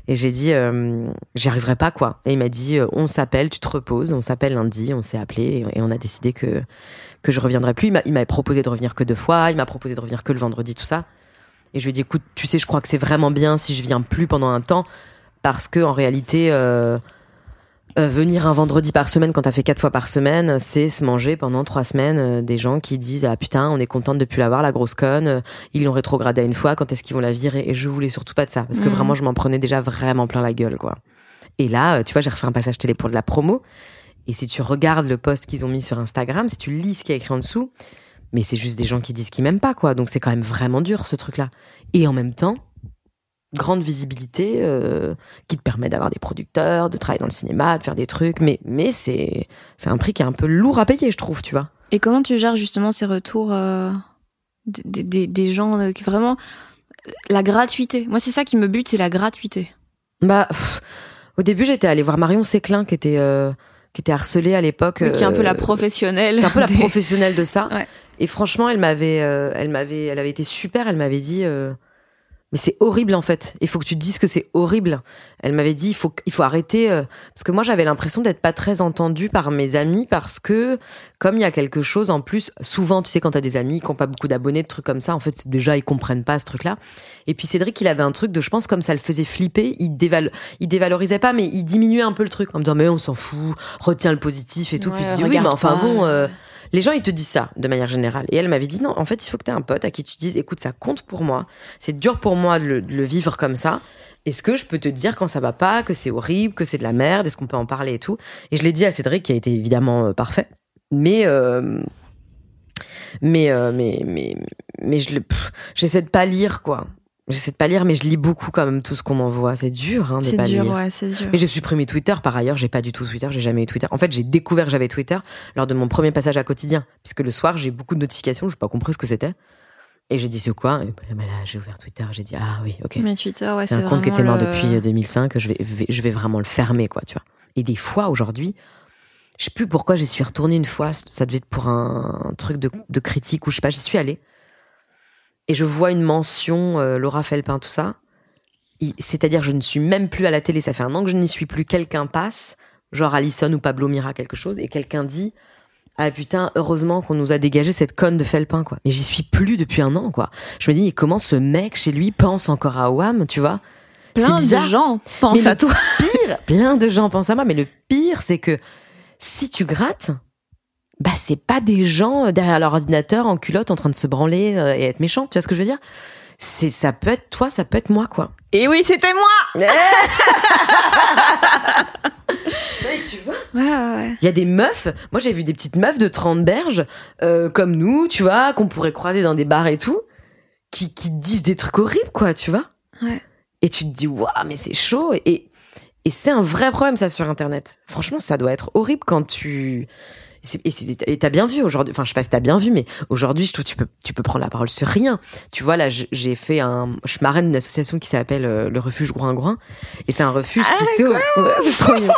Et j'ai dit, j'y arriverai pas, quoi. Et il m'a dit, on s'appelle, tu te reposes, on s'appelle lundi, on s'est appelé et, on a décidé que que je reviendrai plus. Il m'a- proposé de revenir que deux fois, il m'a proposé de revenir que le vendredi, tout ça. Et je lui ai dit, écoute, tu sais, je crois que c'est vraiment bien si je viens plus pendant un temps, parce que en réalité, euh, venir un vendredi par semaine quand t'as fait quatre fois par semaine, c'est se manger pendant trois semaines euh, des gens qui disent ah putain, on est contente de plus l'avoir la grosse conne, euh, ils l'ont rétrogradée à une fois, quand est-ce qu'ils vont la virer? Et je voulais surtout pas de ça, parce que Mhm. vraiment je m'en prenais déjà vraiment plein la gueule, quoi. Et là, euh, tu vois, j'ai refait un passage télé pour de la promo. Et si tu regardes le post qu'ils ont mis sur Instagram, si tu lis ce qui est écrit en dessous, mais c'est juste des gens qui disent qu'ils m'aiment pas, quoi. Donc c'est quand même vraiment dur, ce truc-là. Et en même temps, grande visibilité euh, qui te permet d'avoir des producteurs, de travailler dans le cinéma, de faire des trucs. Mais, mais c'est, c'est un prix qui est un peu lourd à payer, je trouve, tu vois. Et comment tu gères justement ces retours euh, des, des, des gens euh, qui vraiment la gratuité? Moi, c'est ça qui me bute, c'est la gratuité. Bah, pff, au début, j'étais allée voir Marion Séclin, qui était, euh, qui était harcelée à l'époque. qui est un peu la professionnelle. qui est un peu la professionnelle de ça. Ouais. Et franchement, elle m'avait, elle m'avait, elle avait été super. Elle m'avait dit, mais c'est horrible en fait. Il faut que tu te dises que c'est horrible. Elle m'avait dit, il faut, il faut arrêter euh, parce que moi j'avais l'impression d'être pas très entendue par mes amis parce que comme il y a quelque chose en plus, souvent tu sais quand t'as des amis qui ont pas beaucoup d'abonnés, de trucs comme ça, en fait déjà ils comprennent pas ce truc-là. Et puis Cédric, il avait un truc de, je pense comme ça le faisait flipper, il déval, il dévalorisait pas, mais il diminuait un peu le truc en me disant mais on s'en fout, retiens le positif et tout. Ouais, puis tu dis oui, mais enfin pas. bon. euh, les gens, ils te disent ça de manière générale. Et elle m'avait dit non, en fait, il faut que tu aies un pote à qui tu dises écoute, ça compte pour moi. C'est dur pour moi de le, vivre comme ça. Est-ce que je peux te dire quand ça va pas, que c'est horrible, que c'est de la merde, est-ce qu'on peut en parler et tout? Et je l'ai dit à Cédric, qui a été évidemment euh, parfait. Mais, euh, mais, euh, mais, mais, mais je j'essaie de pas lire, quoi. J'essaie de pas lire, mais je lis beaucoup quand même tout ce qu'on m'envoie. C'est dur hein, de C'est pas dur, lire. ouais, c'est dur. Mais j'ai supprimé Twitter par ailleurs, j'ai pas du tout Twitter, j'ai jamais eu Twitter. En fait, j'ai découvert que j'avais Twitter lors de mon premier passage à quotidien, puisque le soir, j'ai beaucoup de notifications, j'ai pas compris ce que c'était. Et j'ai dit c'est quoi? Et bah là, j'ai ouvert Twitter, j'ai dit ah oui, OK. Mais Twitter, ouais, C'est un compte qui était mort le- depuis euh, 2005, je vais, vais- je vais vraiment le fermer quoi, tu vois. Et des fois aujourd'hui, je sais plus pourquoi j'y suis retournée une fois, ça devait être pour un, un truc de, de critique ou je sais pas, j'y suis allée. Et je vois une mention euh, Laura Felpin tout ça. C'est-à-dire je ne suis même plus à la télé, ça fait un an que je n'y suis plus, quelqu'un passe, genre Alison ou Pablo Mira quelque chose et quelqu'un dit ah putain, heureusement qu'on nous a dégagé cette conne de Felpin, quoi. Mais j'y suis plus depuis un an, quoi. Je me dis, mais comment ce mec chez lui pense encore à Wham, tu vois? Plein de gens pensent Mais à toi. pire, plein de gens pensent à moi, mais le pire, c'est que si tu grattes, bah c'est pas des gens derrière leur ordinateur en culotte en train de se branler euh, et être méchants. Tu vois ce que je veux dire? C'est ça peut être toi, ça peut être moi quoi. Et oui, c'était moi. Ouais, tu vois Ouais, ouais, ouais. Il y a des meufs, moi j'ai vu des petites meufs de 30 berges, euh, comme nous, tu vois, qu'on pourrait croiser dans des bars et tout, qui, qui disent des trucs horribles, quoi, tu vois? Ouais. Et tu te dis, waouh, mais c'est chaud. Et, et c'est un vrai problème, ça, sur Internet. Franchement, ça doit être horrible quand tu. Et t'as bien vu aujourd'hui, enfin je sais pas si t'as bien vu, mais aujourd'hui je trouve que tu peux tu peux prendre la parole sur rien. Tu vois là, j'ai fait un, je marraine une association qui s'appelle euh, le refuge Groin Groin, et c'est un refuge qui sauve, Ouais, trop mignon.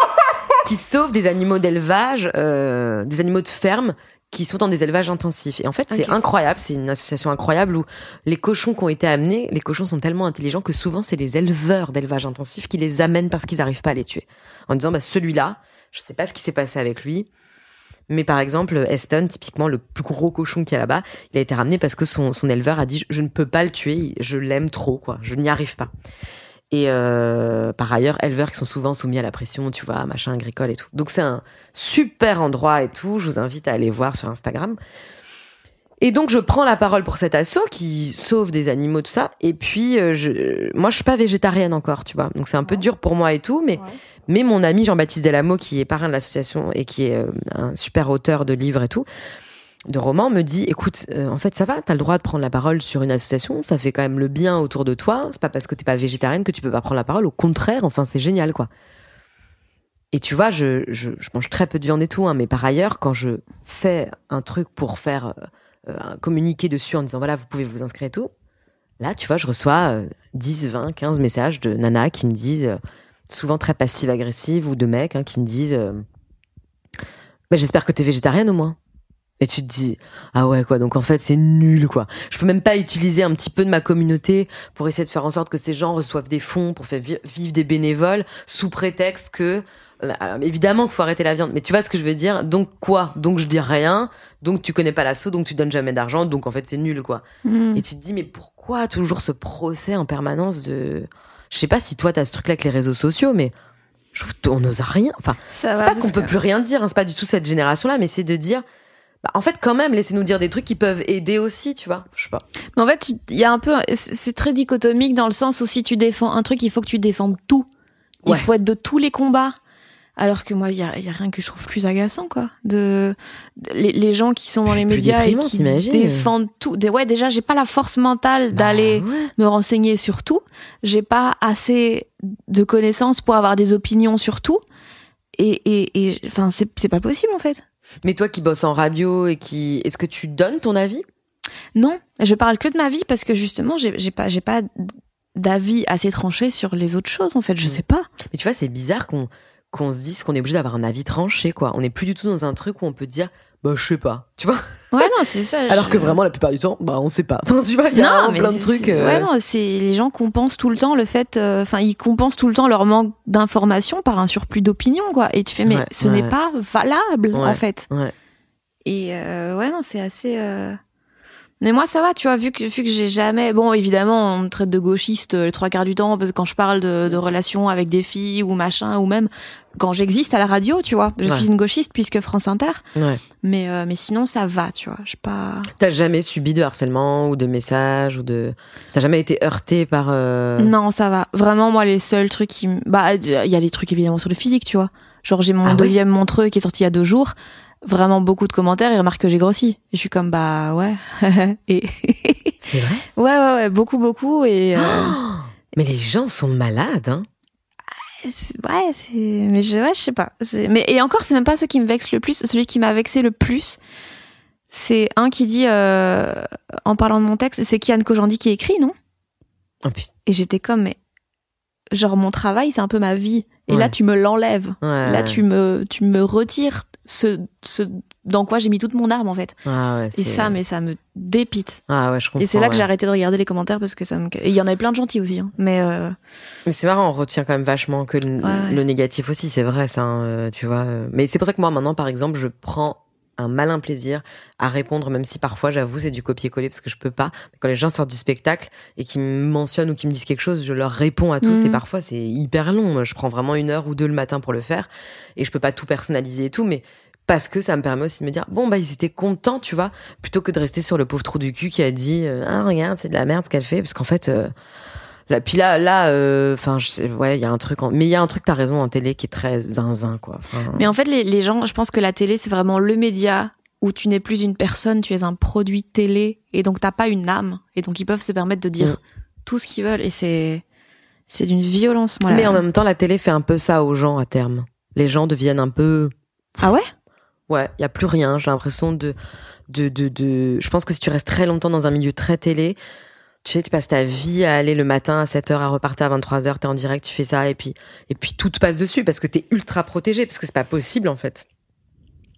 qui sauve des animaux d'élevage, euh, des animaux de ferme qui sont dans des élevages intensifs. Et en fait, c'est incroyable, c'est une association incroyable où les cochons qui ont été amenés, les cochons sont tellement intelligents que souvent c'est les éleveurs d'élevage intensif qui les amènent parce qu'ils n'arrivent pas à les tuer. En disant, bah, celui-là, je sais pas ce qui s'est passé avec lui, mais par exemple, Eston, typiquement le plus gros cochon qu'il y a là-bas, il a été ramené parce que son, son éleveur a dit, je, ne peux pas le tuer, je l'aime trop, quoi, je n'y arrive pas. Et euh, par ailleurs, éleveurs qui sont souvent soumis à la pression, tu vois, machin agricole et tout. Donc c'est un super endroit et tout. Je vous invite à aller voir sur Instagram. Et donc je prends la parole pour cet assaut qui sauve des animaux tout ça. Et puis euh, je, moi je suis pas végétarienne encore, tu vois. Donc c'est un peu dur pour moi et tout, mais mais mon ami Jean-Baptiste Delamo qui est parrain de l'association et qui est euh, un super auteur de livres et tout, de romans, me dit écoute, euh, en fait ça va, t'as le droit de prendre la parole sur une association, ça fait quand même le bien autour de toi. C'est pas parce que t'es pas végétarienne que tu peux pas prendre la parole. Au contraire, enfin c'est génial quoi. Et tu vois, je, je, mange très peu de viande et tout, hein, mais par ailleurs, quand je fais un truc pour faire euh, un communiqué dessus en disant voilà, vous pouvez vous inscrire et tout, là, tu vois, je reçois euh, 10, 20, 15 messages de nanas qui me disent, souvent très passives-agressives, ou de mecs hein, qui me disent euh, Bah, j'espère que t'es végétarienne au moins. Et tu te dis, ah ouais, quoi, donc en fait, c'est nul, quoi. Je peux même pas utiliser un petit peu de ma communauté pour essayer de faire en sorte que ces gens reçoivent des fonds pour faire vi- vivre des bénévoles sous prétexte que, euh, alors, évidemment qu'il faut arrêter la viande, mais tu vois ce que je veux dire? Donc quoi? Donc je dis rien, donc tu connais pas l'assaut, donc tu donnes jamais d'argent, donc en fait, c'est nul, quoi. Mm. Et tu te dis, mais pourquoi toujours ce procès en permanence de. Je sais pas si toi, t'as ce truc-là avec les réseaux sociaux, mais je trouve qu'on n'ose rien. Enfin, c'est pas qu'on peut que- plus rien dire, hein, c'est pas du tout cette génération-là, mais c'est de dire. Bah, en fait, quand même, laissez-nous dire des trucs qui peuvent aider aussi, tu vois. Je sais pas. Mais en fait, il y a un peu, c'est c'est très dichotomique dans le sens où si tu défends un truc, il faut que tu défendes tout. Il Ouais. faut être de tous les combats. Alors que moi, il y a, il y a rien que je trouve plus agaçant, quoi. De, de- les, les gens qui sont dans les médias et qui défendent tout. Des- ouais, déjà, j'ai pas la force mentale d'aller Bah, ouais. me renseigner sur tout. J'ai pas assez de connaissances pour avoir des opinions sur tout. Et, et, et enfin, c'est pas possible, en fait. Mais toi qui bosses en radio et qui. Est-ce que tu donnes ton avis? Non, je parle que de ma vie parce que justement, j'ai pas, j'ai pas d'avis assez tranché sur les autres choses. En fait, je Mm. sais pas. Mais tu vois, c'est bizarre qu'on qu'on se dise qu'on est obligé d'avoir un avis tranché, quoi. On n'est plus du tout dans un truc où on peut dire, bah, je sais pas. Tu vois Ouais, non, c'est ça. Alors je- que vraiment, la plupart du temps, bah, on sait pas. Enfin, tu vois, il y a non, plein de trucs. euh, Ouais, non, c'est les gens compensent tout le temps le fait. euh, Enfin, ils compensent tout le temps leur manque d'information par un surplus d'opinion, quoi. Et tu fais, mais Ouais, ce ouais. n'est pas valable, en fait. Ouais. Et euh, ouais, non, c'est assez. Mais moi, ça va, tu vois, vu que, vu que j'ai jamais. Bon, évidemment, on me traite de gauchiste euh, les trois quarts du temps, parce que quand je parle de, de relations avec des filles ou machin, ou même quand j'existe à la radio, tu vois. Je Ouais. suis une gauchiste puisque France Inter. ouais. Mais, euh, mais sinon, ça va, tu vois. Je pas. T'as jamais subi de harcèlement ou de messages ou de. T'as jamais été heurté par. euh, Non, ça va. Vraiment, moi, les seuls trucs qui. Bah, il y a les trucs évidemment sur le physique, tu vois. Genre, j'ai mon Ah deuxième montreux qui est sorti il y a deux jours. Vraiment beaucoup de commentaires. Ils remarquent que j'ai grossi. Et je suis comme, bah, ouais. et. C'est vrai? Ouais, ouais, ouais. Beaucoup, beaucoup. Et. euh, Oh Mais les gens sont malades, hein. c'est- ouais, c'est. Mais je, ouais, je sais pas. Mais, et encore, c'est même pas ceux qui me vexent le plus. Celui qui m'a vexé le plus, c'est un qui dit, euh, en parlant de mon texte, c'est Kian Kojandi qui écrit, non? Oh. Et j'étais comme, mais. Genre, mon travail, c'est un peu ma vie. Et Ouais. là, tu me l'enlèves. Ouais. Là, tu me, tu me retires ce, ce dans quoi j'ai mis toute mon arme, en fait. Ah ouais, Et c'est- ça, mais ça me dépite. Ah ouais, je comprends. Et c'est là que j'ai arrêté de regarder les commentaires parce que ça me. Et il y en avait plein de gentils aussi, hein. Mais, euh, Mais c'est marrant, on retient quand même vachement que le négatif aussi, c'est vrai, ça, hein, euh, tu vois. euh. Mais c'est pour ça que moi, maintenant, par exemple, je prends un malin plaisir à répondre, même si parfois, j'avoue, c'est du copier-coller parce que je peux pas. Quand les gens sortent du spectacle et qui me mentionnent ou qui me disent quelque chose, je leur réponds à tous Mhm. et parfois, c'est hyper long. Je prends vraiment une heure ou deux le matin pour le faire et je peux pas tout personnaliser et tout, mais parce que ça me permet aussi de me dire bon bah ils étaient contents tu vois plutôt que de rester sur le pauvre trou du cul qui a dit euh, ah regarde c'est de la merde ce qu'elle fait parce qu'en fait euh, là puis là là enfin ouais il y a un truc en... mais il y a un truc t'as raison en télé qui est très zinzin quoi Enfin, Mais en fait, les, les gens, je pense que la télé, c'est vraiment le média où tu n'es plus une personne, tu es un produit télé, et donc t'as pas une âme, et donc ils peuvent se permettre de dire Mm. tout ce qu'ils veulent, et c'est c'est d'une violence. Moi, mais là. en même temps la télé fait un peu ça aux gens à terme les gens deviennent un peu Ah ouais? Ouais, il y a plus rien. J'ai l'impression de, de, de, de. Je pense que si tu restes très longtemps dans un milieu très télé, tu sais, tu passes ta vie à aller le matin à 7h, à repartir à 23h, t'es en direct, tu fais ça, et puis, et puis tout te passe dessus parce que t'es ultra protégé, parce que c'est pas possible en fait.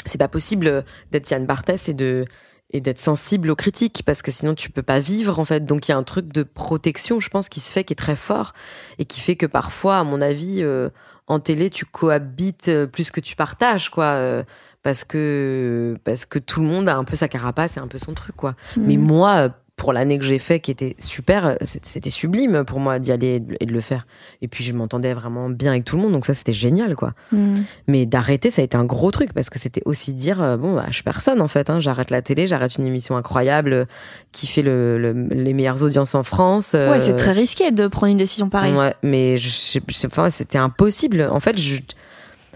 C'est pas possible euh, d'être Yann Barthès et de et d'être sensible aux critiques parce que sinon tu peux pas vivre en fait. Donc il y a un truc de protection, je pense, qui se fait qui est très fort et qui fait que parfois, à mon avis, euh, en télé, tu cohabites euh, plus que tu partages quoi. euh, parce que parce que tout le monde a un peu sa carapace et un peu son truc quoi. Mais Mm. moi pour l'année que j'ai fait qui était super euh, c'était sublime pour moi d'y aller et de- le faire et puis je m'entendais vraiment bien avec tout le monde donc ça c'était génial quoi. Mm. Mais d'arrêter ça a été un gros truc parce que c'était aussi dire euh, bon bah je suis personne en fait hein, j'arrête la télé, j'arrête une émission incroyable euh, qui fait le, le- les meilleures audiences en France. euh, Ouais, c'est très risqué de prendre une décision pareille. Ouais, mais je, enfin, c'était impossible. En fait, je-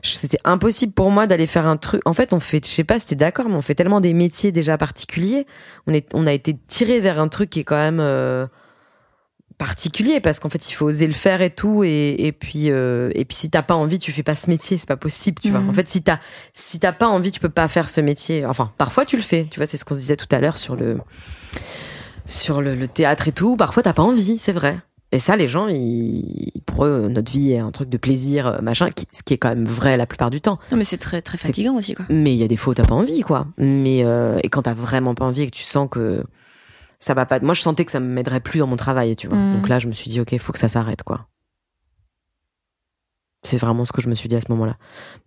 c'était impossible pour moi d'aller faire un truc. En fait, on fait, je sais pas si t'es d'accord, mais on fait tellement des métiers déjà particuliers. On est, on a été tiré vers un truc qui est quand même euh, particulier parce qu'en fait, il faut oser le faire et tout. Et, et puis, euh, et puis, si t'as pas envie, tu fais pas ce métier. C'est pas possible, tu vois. Mhm. En fait, si t'as, si t'as pas envie, tu peux pas faire ce métier. Enfin, parfois tu le fais. Tu vois, c'est ce qu'on se disait tout à l'heure sur le, sur le, le théâtre et tout. Parfois, t'as pas envie, c'est vrai. Et ça, les gens, ils, pour eux, notre vie est un truc de plaisir, euh, machin, qui- ce qui est quand même vrai la plupart du temps. Non, mais c'est très très fatigant aussi quoi. Mais il y a des fois où t'as pas envie, quoi. Mais euh, et quand t'as vraiment pas envie et que tu sens que ça va pas. Moi, je sentais que ça m'aiderait plus dans mon travail, tu vois. Mm. Donc là, je me suis dit, ok, il faut que ça s'arrête, quoi. C'est vraiment ce que je me suis dit à ce moment-là.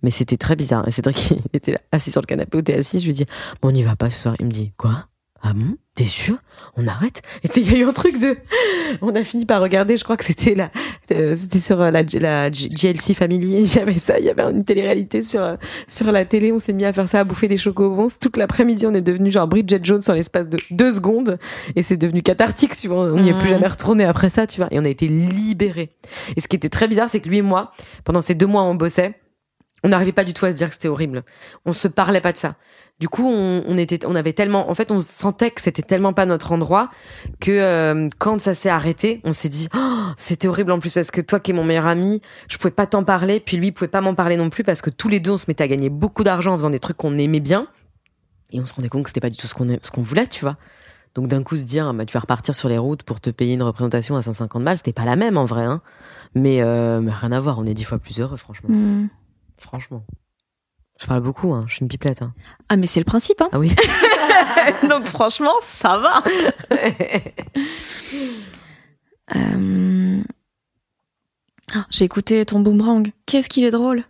Mais c'était très bizarre. Et Cédric il était là, assis sur le canapé où t'es assis. Je lui dis, bon, on n'y va pas ce soir. Il me dit, quoi? Ah bon? T'es sûr? On arrête? Et tu sais, il y a eu un truc de. On a fini par regarder. Je crois que c'était la. euh, c'était sur euh, la, GLC Family. Il y avait ça. Il y avait une télé-réalité sur euh, sur la télé. On s'est mis à faire ça, à bouffer des chocobons. Toute l'après-midi, on est devenu genre Bridget Jones en l'espace de deux secondes. Et c'est devenu cathartique, tu vois. On n'y est plus Mhm. jamais retourné après ça, tu vois. Et on a été libérés. Et ce qui était très bizarre, c'est que lui et moi, pendant ces deux mois, on bossait. On n'arrivait pas du tout à se dire que c'était horrible. On se parlait pas de ça. Du coup, on, on était, on avait tellement, en fait, on sentait que c'était tellement pas notre endroit que euh, quand ça s'est arrêté, on s'est dit, Oh, c'était horrible en plus parce que toi qui es mon meilleur ami, je pouvais pas t'en parler, puis lui il pouvait pas m'en parler non plus parce que tous les deux on se mettait à gagner beaucoup d'argent en faisant des trucs qu'on aimait bien et on se rendait compte que c'était pas du tout ce qu'on ce qu'on voulait, tu vois. Donc d'un coup se dire, bah, tu vas repartir sur les routes pour te payer une représentation à 150 balles, c'était pas la même en vrai, hein. Mais, euh, mais rien à voir, on est dix fois plus heureux, franchement. Mm. Franchement. Je parle beaucoup, hein. je suis une pipelette. Hein. Ah mais c'est le principe hein. Ah oui. Donc franchement, ça va. Euh, ah, J'ai écouté ton boomerang. Qu'est-ce qu'il est drôle.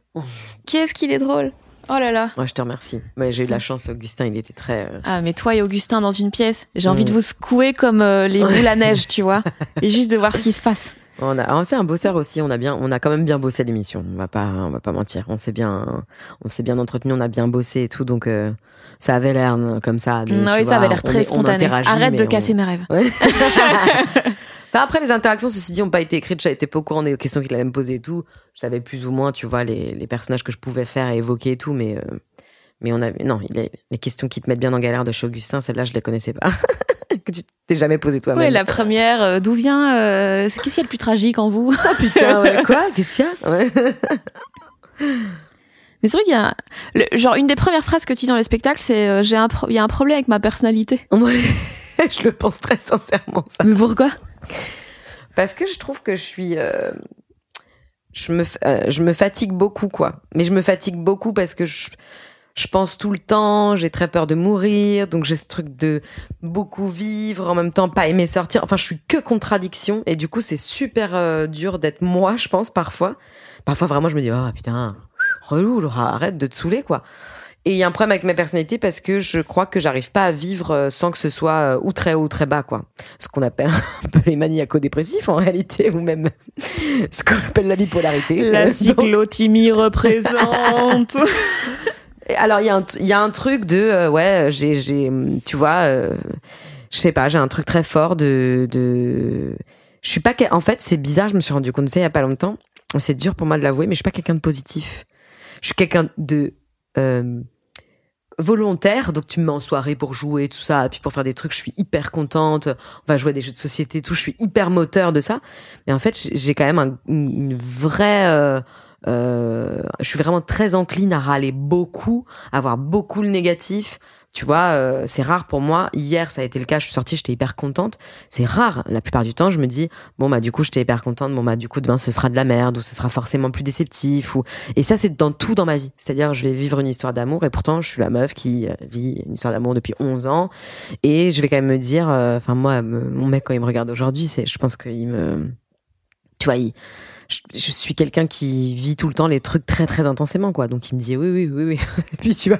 Qu'est-ce qu'il est drôle. Oh là là. Ouais, je te remercie. J'ai eu de la chance, Augustin, il était très. euh, Ah mais toi et Augustin dans une pièce, j'ai envie Mm. de vous secouer comme euh, les boules à neige, tu vois, et juste de voir ce qui se passe. On a, ah, c'est un bosseur aussi. On a bien, on a quand même bien bossé l'émission. On va pas, on va pas mentir. On s'est bien, on s'est bien entretenu. On a bien bossé et tout. Donc, euh, ça avait l'air euh, comme ça. de, Mm, oui, vois, ça avait l'air très est- spontané. Arrête de on- casser mes rêves. Ouais. Enfin, après, les interactions, ceci dit, n'ont pas été écrites. J'étais pas au courant des questions qu'il allait me poser et tout. Je savais plus ou moins, tu vois, les, les personnages que je pouvais faire et évoquer et tout, mais, euh, mais on avait, non, il est- les questions qui te mettent bien en galère de chez Augustin, celles-là, je les connaissais pas. que tu t'es jamais posé toi-même. Ouais, la première, euh, d'où vient euh, Qu'est-ce qu'il y a de plus tragique en vous? Putain, ouais, quoi? Qu'est-ce qu'il y a? Ouais. Mais c'est vrai qu'il y a, le- genre une des premières phrases que tu dis dans le spectacle, c'est euh, j'ai un, il y a un problème avec ma personnalité. Je le pense très sincèrement, ça. Mais pourquoi? Parce que je trouve que je suis. je, me, je me fatigue beaucoup, quoi. Mais je me fatigue beaucoup parce que je, je pense tout le temps, j'ai très peur de mourir, donc j'ai ce truc de beaucoup vivre, en même temps pas aimer sortir. Enfin, je suis que contradiction, et du coup, c'est super euh, dur d'être moi, je pense, parfois. Parfois, vraiment, je me dis, oh putain, relou, Laura, arrête de te saouler, quoi. Et il y a un problème avec ma personnalité parce que je crois que j'arrive pas à vivre euh, sans que ce soit euh, ou très haut ou très bas, quoi. Ce qu'on appelle un peu les maniaco-dépressifs en réalité, ou même ce qu'on appelle la bipolarité. La cyclotimie représente. Alors, il y, y a un truc de, euh, ouais, j'ai, j'ai, tu vois, euh, je sais pas, j'ai un truc très fort de, de, je suis pas, en fait, c'est bizarre, je me suis rendu compte de ça il y a pas longtemps. C'est dur pour moi de l'avouer, mais je suis pas quelqu'un de positif. Je suis quelqu'un de, euh, volontaire, donc tu me mets en soirée pour jouer, tout ça, puis pour faire des trucs, je suis hyper contente, on va jouer à des jeux de société, tout, je suis hyper moteur de ça. Mais en fait, j'ai- j'ai quand même un- une vraie... euh, je suis vraiment très encline à râler beaucoup, à avoir beaucoup le négatif. Tu vois, euh, c'est rare pour moi. Hier, ça a été le cas. Je suis sortie, j'étais hyper contente. C'est rare. La plupart du temps, je me dis bon bah du coup, j'étais hyper contente. Bon bah du coup, demain, ce sera de la merde ou ce sera forcément plus déceptif. Ou et ça, c'est dans tout dans ma vie. C'est-à-dire, je vais vivre une histoire d'amour et pourtant, je suis la meuf qui euh, vit une histoire d'amour depuis 11 ans. Et je vais quand même me dire, euh, enfin moi, mon mec quand il me regarde aujourd'hui, c'est, je pense qu'il me, tu vois, il, je, suis quelqu'un qui vit tout le temps les trucs très très intensément quoi. Donc il me dit oui oui oui oui. Et puis tu vois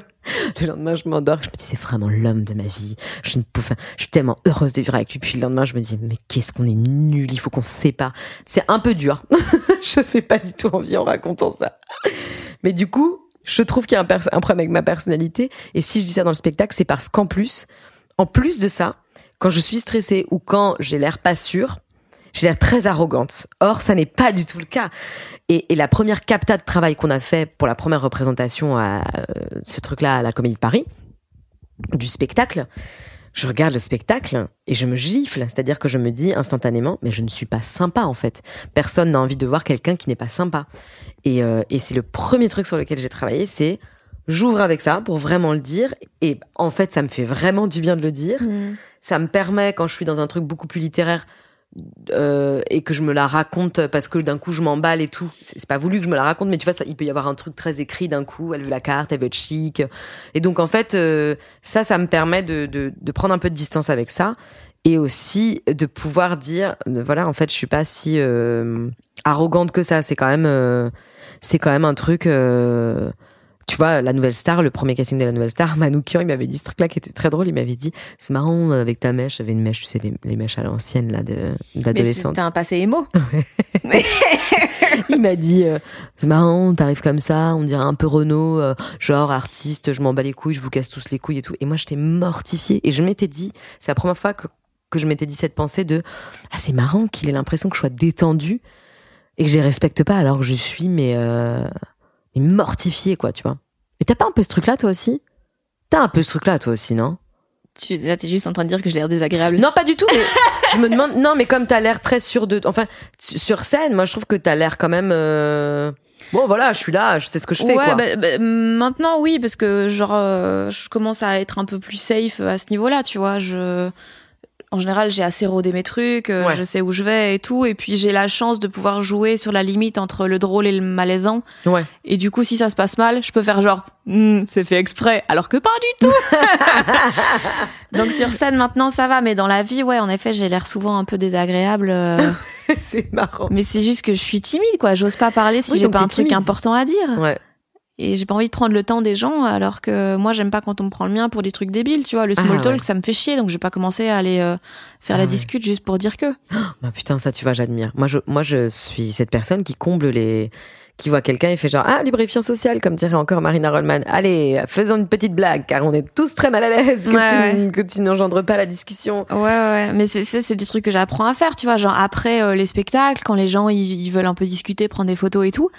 le lendemain je m'endors je me dis c'est vraiment l'homme de ma vie. Je suis tellement heureuse de vivre avec lui. Puis le lendemain je me dis mais qu'est-ce qu'on est nul il faut qu'on se sépare. C'est un peu dur. Je fais pas du tout envie en racontant ça. Mais du coup je trouve qu'il y a un problème avec ma personnalité. Et si je dis ça dans le spectacle c'est parce qu'en plus en plus de ça quand je suis stressée ou quand j'ai l'air pas sûre j'ai l'air très arrogante. Or, ça n'est pas du tout le cas. Et, et la première capta de travail qu'on a fait pour la première représentation à euh, ce truc-là à la Comédie de Paris, du spectacle, je regarde le spectacle et je me gifle. C'est-à-dire que je me dis instantanément, mais je ne suis pas sympa en fait. Personne n'a envie de voir quelqu'un qui n'est pas sympa. Et, euh, et c'est le premier truc sur lequel j'ai travaillé, c'est j'ouvre avec ça pour vraiment le dire. Et en fait, ça me fait vraiment du bien de le dire ça me permet quand je suis dans un truc beaucoup plus littéraire euh, et que je me la raconte parce que d'un coup je m'emballe et tout. C'est pas voulu que je me la raconte mais tu vois ça, il peut y avoir un truc très écrit d'un coup. Elle veut la carte elle veut être chic. Et donc en fait euh, ça ça me permet de, de, prendre un peu de distance avec ça et aussi de pouvoir dire voilà en fait je suis pas si euh, arrogante que ça. C'est quand même c'est quand même un truc tu vois, la nouvelle star, le premier casting de la nouvelle star, Manoukian, il m'avait dit ce truc-là qui était très drôle. Il m'avait dit, c'est marrant avec ta mèche. J'avais une mèche, tu sais, les, les mèches à l'ancienne, là, d'adolescente. t'as un passé émo. Il m'a dit, euh, c'est marrant, t'arrives comme ça, on dirait un peu Renault, euh, genre artiste, je m'en bats les couilles, je vous casse tous les couilles et tout. Et moi, j'étais mortifiée. Et je m'étais dit, c'est la première fois que, que je m'étais dit cette pensée de, ah, c'est marrant qu'il ait l'impression que je sois détendue et que je les respecte pas alors que je suis, mais, euh, mais mortifiée, quoi, tu vois. Et t'as pas un peu ce truc-là, toi aussi? T'as un peu ce truc-là, toi aussi, non? Tu, là, t'es juste en train de dire que j'ai l'air désagréable. Non, pas du tout. Mais je me demande. Non, mais comme t'as l'air très sûr de. Enfin, su- sur scène, moi, je trouve que t'as l'air quand même. euh, Bon, voilà, je suis là, je sais ce que je fais. ouais, quoi. bah, bah, maintenant oui, parce que genre euh, je commence à être un peu plus safe à ce niveau-là, tu vois. Je, en général, j'ai assez rodé mes trucs, euh, Ouais. je sais où je vais et tout, et puis j'ai la chance de pouvoir jouer sur la limite entre le drôle et le malaisant. Ouais. Et du coup, si ça se passe mal, je peux faire genre, Hmm, c'est fait exprès, alors que pas du tout. Donc sur scène maintenant ça va, mais dans la vie, ouais, en effet, j'ai l'air souvent un peu désagréable. euh, c'est marrant. mais c'est juste que je suis timide, quoi. J'ose pas parler si Oui, j'ai pas un truc important à dire. Ouais. Et j'ai pas envie de prendre le temps des gens, alors que moi j'aime pas quand on me prend le mien pour des trucs débiles, tu vois. Le small Ah, talk, ouais. ça me fait chier, donc je vais pas commencer à aller euh, faire Ah, la ouais. discute juste pour dire que. Bah, putain, ça, tu vois, j'admire. Moi, je, moi, je suis cette personne qui comble les. qui voit quelqu'un et fait genre, ah, lubrifiant social, comme dirait encore Marina Rollman. Allez, faisons une petite blague, car on est tous très mal à l'aise que, Ouais, tu, que tu n'engendres pas la discussion. Ouais, ouais. Mais c'est, c'est, c'est des trucs que j'apprends à faire, tu vois. Genre après euh, les spectacles, quand les gens ils, ils veulent un peu discuter, prendre des photos et tout.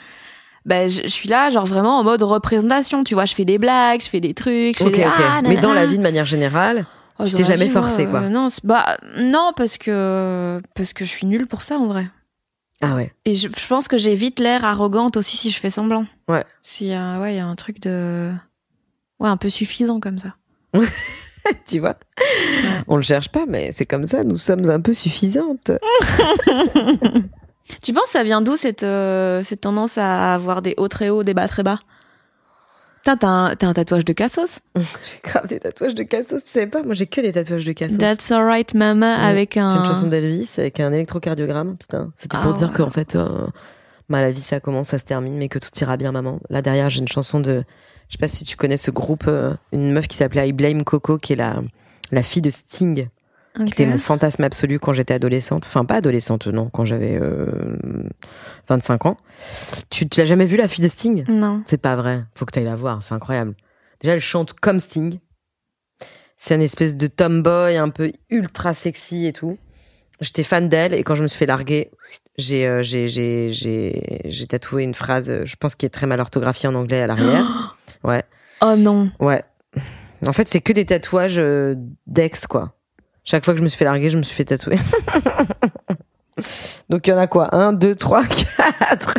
Ben, je, je suis là, genre vraiment en mode représentation, tu vois. Je fais des blagues, je fais des trucs, je fais des. Ah, Mais dans la vie, de manière générale, Oh, tu t'es jamais forcé, quoi. euh, non, bah non, parce que parce que je suis nulle pour ça en vrai. ah ouais. Et je, je pense que j'ai vite l'air arrogante aussi si je fais semblant. Ouais. Si euh, ouais, il y a un truc de ouais un peu suffisant comme ça. tu vois? On le cherche pas, mais c'est comme ça, nous sommes un peu suffisantes. Tu penses ça vient d'où cette euh, cette tendance à avoir des hauts très hauts, des bas très bas? Putain, t'as un, t'as un tatouage de Cassos? J'ai grave des tatouages de Cassos, tu savais pas? Moi j'ai que des tatouages de Cassos. That's alright mama Ouais. avec un C'est une chanson d'Elvis avec un électrocardiogramme. Putain, c'était Ah pour dire ouais. qu'en fait, euh, bah, la vie ça commence, ça se termine, mais que tout ira bien, maman. Là derrière, j'ai une chanson de, je sais pas si tu connais ce groupe, euh, une meuf qui s'appelait I Blame Coco, qui est la la fille de Sting, qui Ok. était mon fantasme absolu quand j'étais adolescente. Enfin pas adolescente, non, quand j'avais euh, 25 ans. Tu, tu l'as jamais vu la fille de Sting? Non. C'est pas vrai. Faut que tu ailles la voir. C'est incroyable. Déjà, elle chante comme Sting. C'est une espèce de tomboy un peu ultra sexy et tout. J'étais fan d'elle et quand je me suis fait larguer, j'ai euh, j'ai tatoué une phrase, je pense qui est très mal orthographiée en anglais à l'arrière. Ouais, Oh non. ouais. En fait, c'est que des tatouages euh, d'ex quoi. Chaque fois que je me suis fait larguer, je me suis fait tatouer. Donc il y en a quoi? Un, deux, trois, quatre.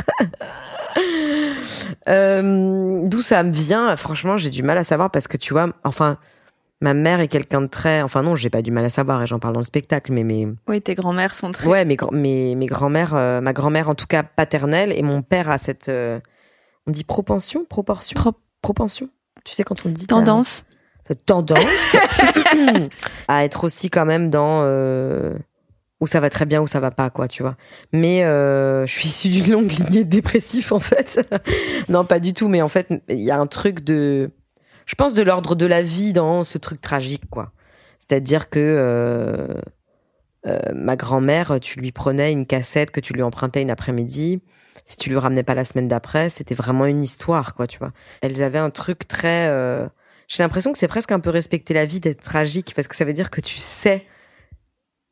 Euh, D'où ça me vient? Franchement, j'ai du mal à savoir parce que tu vois, enfin, ma mère est quelqu'un de très, enfin non, j'ai pas du mal à savoir et j'en parle dans le spectacle, mais mes, Oui, tes grands-mères sont très. ouais, mes, mes, mes grands-mères, euh, ma grand-mère en tout cas paternelle et mon père a cette, euh, on dit propension, proportion, Pro- propension? Tu sais quand on dit Tendance. Cette tendance à être aussi quand même dans euh, où ça va très bien, où ça va pas, quoi, tu vois. Mais euh, je suis issue d'une longue lignée de dépressifs, en fait. non, pas du tout, mais en fait, il y a un truc de, je pense, de l'ordre de la vie dans ce truc tragique, quoi. C'est-à-dire que euh, ma grand-mère, tu lui prenais une cassette que tu lui empruntais une après-midi. Si tu lui ramenais pas la semaine d'après, c'était vraiment une histoire, quoi, tu vois. Elles avaient un truc très j'ai l'impression que c'est presque un peu respecter la vie d'être tragique parce que ça veut dire que tu sais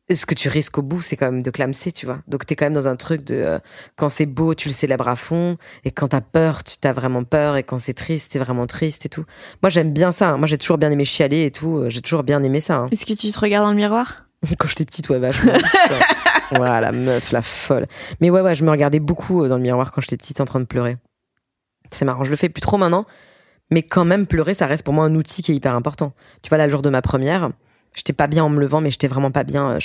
ce que tu risques au bout, c'est quand même de clamser, tu vois. Donc t'es quand même dans un truc de euh, quand c'est beau, tu le célèbres à fond, et quand t'as peur, tu t'as vraiment peur, et quand c'est triste, t'es vraiment triste et tout. Moi j'aime bien ça. hein. Moi j'ai toujours bien aimé chialer et tout. euh, J'ai toujours bien aimé ça. hein. Est-ce que tu te regardes dans le miroir? Quand j'étais petite, ouais, vachement. Ouais. voilà, la meuf, la folle. Mais ouais, ouais, je me regardais beaucoup euh, dans le miroir quand j'étais petite en train de pleurer. C'est marrant, je le fais plus trop maintenant. Mais quand même, pleurer, ça reste pour moi un outil qui est hyper important. Tu vois, là, le jour de ma première, j'étais pas bien en me levant, mais j'étais vraiment pas bien. euh,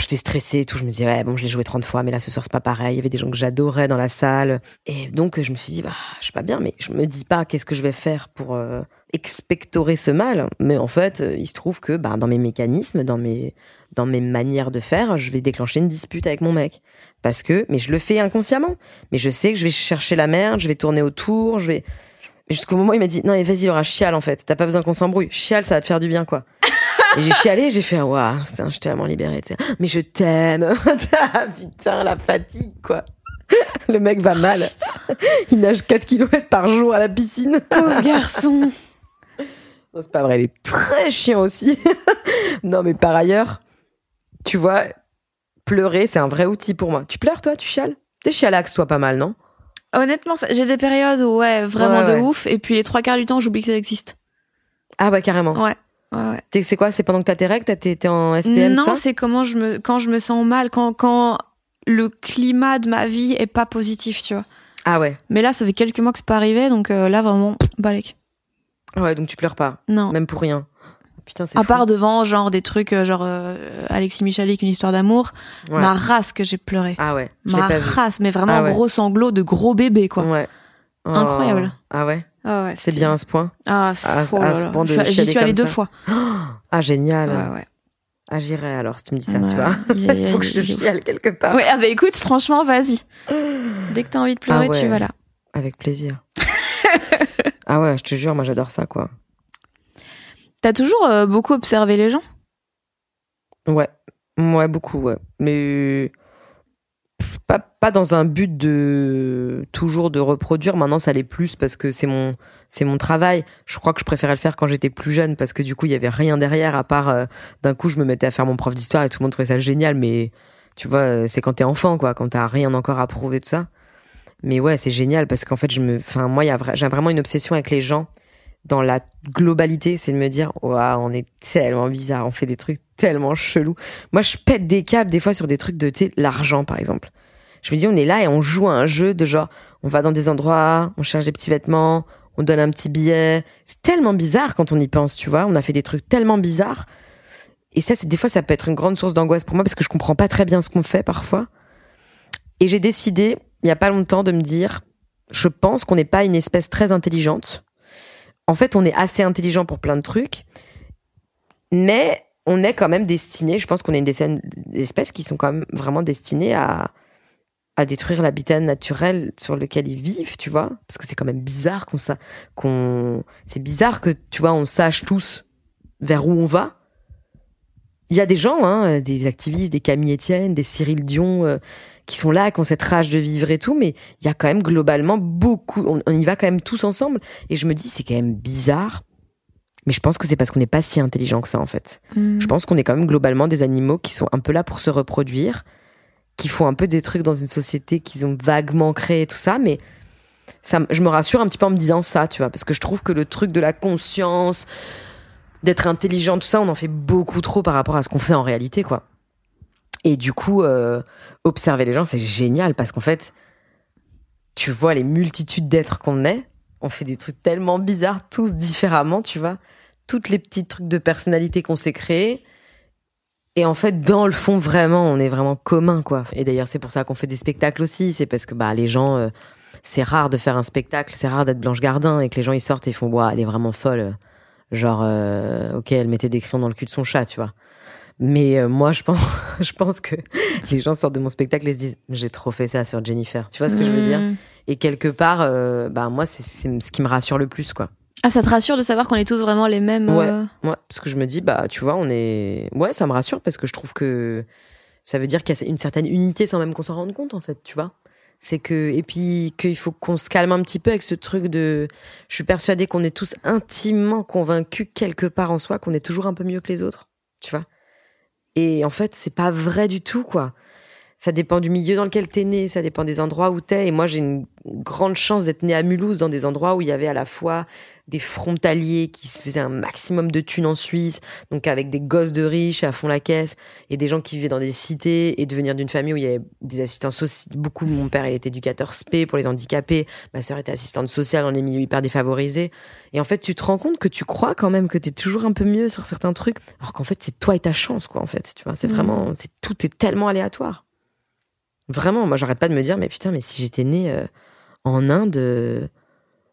J'étais stressée et tout. Je me disais, ouais, bon, je l'ai joué 30 fois, mais là, ce soir, c'est pas pareil. Il y avait des gens que j'adorais dans la salle. Et donc, je me suis dit, bah, je suis pas bien, mais je me dis pas qu'est-ce que je vais faire pour euh, expectorer ce mal. Mais en fait, euh, il se trouve que, bah, dans mes mécanismes, dans mes, dans mes manières de faire, je vais déclencher une dispute avec mon mec. Parce que, mais je le fais inconsciemment. Mais je sais que je vais chercher la merde, je vais tourner autour, je vais. Jusqu'au moment où il m'a dit, non, mais vas-y, Laura, chiale, en fait. T'as pas besoin qu'on s'embrouille. Chiale, ça va te faire du bien, quoi. Et j'ai chialé, j'ai fait, waouh, je suis tellement libérée, tu sais. Mais je t'aime. Putain, la fatigue, quoi. Le mec va mal. Il nage 4 km par jour à la piscine. Pauvre garçon. Non, c'est pas vrai, il est très chiant aussi. non, mais par ailleurs, tu vois, pleurer, c'est un vrai outil pour moi. Tu pleures, toi, tu chiales? T'es chialax, toi, pas mal, non? Honnêtement, j'ai des périodes où, ouais, vraiment Ouais, de ouf. Et puis les trois quarts du temps, j'oublie que ça existe. Ah, bah, carrément. Ouais. Ouais, ouais. C'est quoi C'est pendant que t'as tes règles T'es en SPM, non, c'est comment je me, quand je me sens mal, quand, quand le climat de ma vie est pas positif, tu vois. Ah ouais. Mais là, ça fait quelques mois que c'est pas arrivé, donc euh, là, vraiment, balèque. Ouais, donc tu pleures pas, Non. même pour rien. Putain, c'est À fou. part devant, genre, des trucs, euh, genre, euh, Alexis Michalik, une histoire d'amour, Ouais. ma race que j'ai pleuré. Ah ouais, ma vu. race, mais vraiment Ah ouais. gros sanglots de gros bébé, quoi. Ouais. Oh. Incroyable. Ah ouais, Ah ouais, c'est bien à ce point. Ah, À- oh à ce point de J'y suis allée deux ça. fois. Ah génial. Ouais, ouais. Ah j'irai alors si tu me dis ça, Ouais, tu vois. il y a- Il faut que je chiale quelque part. Ouais, ah bah écoute, franchement, vas-y. Dès que t'as envie de pleurer, Ah ouais. tu vas là. Avec plaisir. ah ouais, je te jure, moi j'adore ça quoi. T'as toujours euh, beaucoup observé les gens? Ouais, ouais beaucoup, ouais. Mais pas, pas dans un but de toujours de reproduire. Maintenant, ça l'est plus parce que c'est mon c'est mon travail. Je crois que je préférais le faire quand j'étais plus jeune parce que du coup, il y avait rien derrière à part euh, d'un coup, je me mettais à faire mon prof d'histoire et tout le monde trouvait ça génial. Mais tu vois, c'est quand t'es enfant, quoi, quand t'as rien encore à prouver tout ça. Mais ouais, c'est génial parce qu'en fait, je me, enfin, moi, j'ai vraiment une obsession avec les gens dans la globalité, c'est de me dire, waouh, on est tellement bizarre, on fait des trucs tellement chelous. Moi, je pète des câbles des fois sur des trucs de, l'argent, par exemple. Je me dis, on est là et on joue à un jeu de genre, on va dans des endroits, on cherche des petits vêtements, on donne un petit billet. C'est tellement bizarre quand on y pense, tu vois. On a fait des trucs tellement bizarres. Et ça, c'est des fois, ça peut être une grande source d'angoisse pour moi parce que je comprends pas très bien ce qu'on fait parfois. Et j'ai décidé, il y a pas longtemps, de me dire, je pense qu'on n'est pas une espèce très intelligente. En fait, on est assez intelligent pour plein de trucs, mais on est quand même destiné, je pense qu'on est une des espèces qui sont quand même vraiment destinées à, à détruire l'habitat naturel sur lequel ils vivent, tu vois. Parce que c'est quand même bizarre qu'on ça, c'est bizarre que, tu vois, on sache tous vers où on va. il y a des gens, hein, des activistes, des Camille Etienne, des Cyril Dion, euh, qui sont là, qui ont cette rage de vivre et tout, mais il y a quand même globalement beaucoup, on, on y va quand même tous ensemble. Et je me dis, c'est quand même bizarre. Mais je pense que c'est parce qu'on n'est pas si intelligent que ça, en fait. Mm. Je pense qu'on est quand même globalement des animaux qui sont un peu là pour se reproduire, qui font un peu des trucs dans une société qu'ils ont vaguement créé, tout ça, mais ça, je me rassure un petit peu en me disant ça, tu vois, parce que je trouve que le truc de la conscience, d'être intelligent, tout ça, on en fait beaucoup trop par rapport à ce qu'on fait en réalité, quoi. Et du coup, euh, observer les gens, c'est génial, parce qu'en fait, tu vois les multitudes d'êtres qu'on est, on fait des trucs tellement bizarres, tous différemment, tu vois toutes les petits trucs de personnalité qu'on s'est créés. Et en fait, dans le fond, vraiment, on est vraiment commun, quoi. Et d'ailleurs, c'est pour ça qu'on fait des spectacles aussi. C'est parce que bah les gens, euh, c'est rare de faire un spectacle, c'est rare d'être Blanche Gardin et que les gens ils sortent et font, ouais, elle est vraiment folle. Genre, euh, ok, elle mettait des crayons dans le cul de son chat, tu vois. Mais euh, moi, je pense, je pense que les gens sortent de mon spectacle et se disent, j'ai trop fait ça sur Jennifer. Tu vois ce que je veux dire Mm. Et quelque part, euh, bah moi, c'est c'est ce qui me rassure le plus, quoi. Ah, ça te rassure de savoir qu'on est tous vraiment les mêmes. Ouais. euh, Ouais, parce que je me dis, bah, tu vois, on est. Ouais, ça me rassure parce que je trouve que ça veut dire qu'il y a une certaine unité sans même qu'on s'en rende compte, en fait, tu vois. C'est que. Et puis, qu'il faut qu'on se calme un petit peu avec ce truc de. Je suis persuadée qu'on est tous intimement convaincus, quelque part en soi, qu'on est toujours un peu mieux que les autres, tu vois. Et en fait, c'est pas vrai du tout, quoi. Ça dépend du milieu dans lequel t'es né, ça dépend des endroits où t'es. Et moi, j'ai une grande chance d'être née à Mulhouse, dans des endroits où il y avait à la fois des frontaliers qui se faisaient un maximum de thunes en Suisse, donc avec des gosses de riches à fond la caisse, et des gens qui vivaient dans des cités, et de venir d'une famille où il y avait des assistants sociaux. Beaucoup, mon père, il était éducateur spé pour les handicapés, ma sœur était assistante sociale dans les milieux hyper défavorisés. Et en fait, tu te rends compte que tu crois quand même que t'es toujours un peu mieux sur certains trucs, alors qu'en fait, c'est toi et ta chance, quoi, en fait. Tu vois, c'est Mhm. vraiment, c'est tout est tellement aléatoire. Vraiment, moi, j'arrête pas de me dire, mais putain, mais si j'étais née euh, en Inde, euh,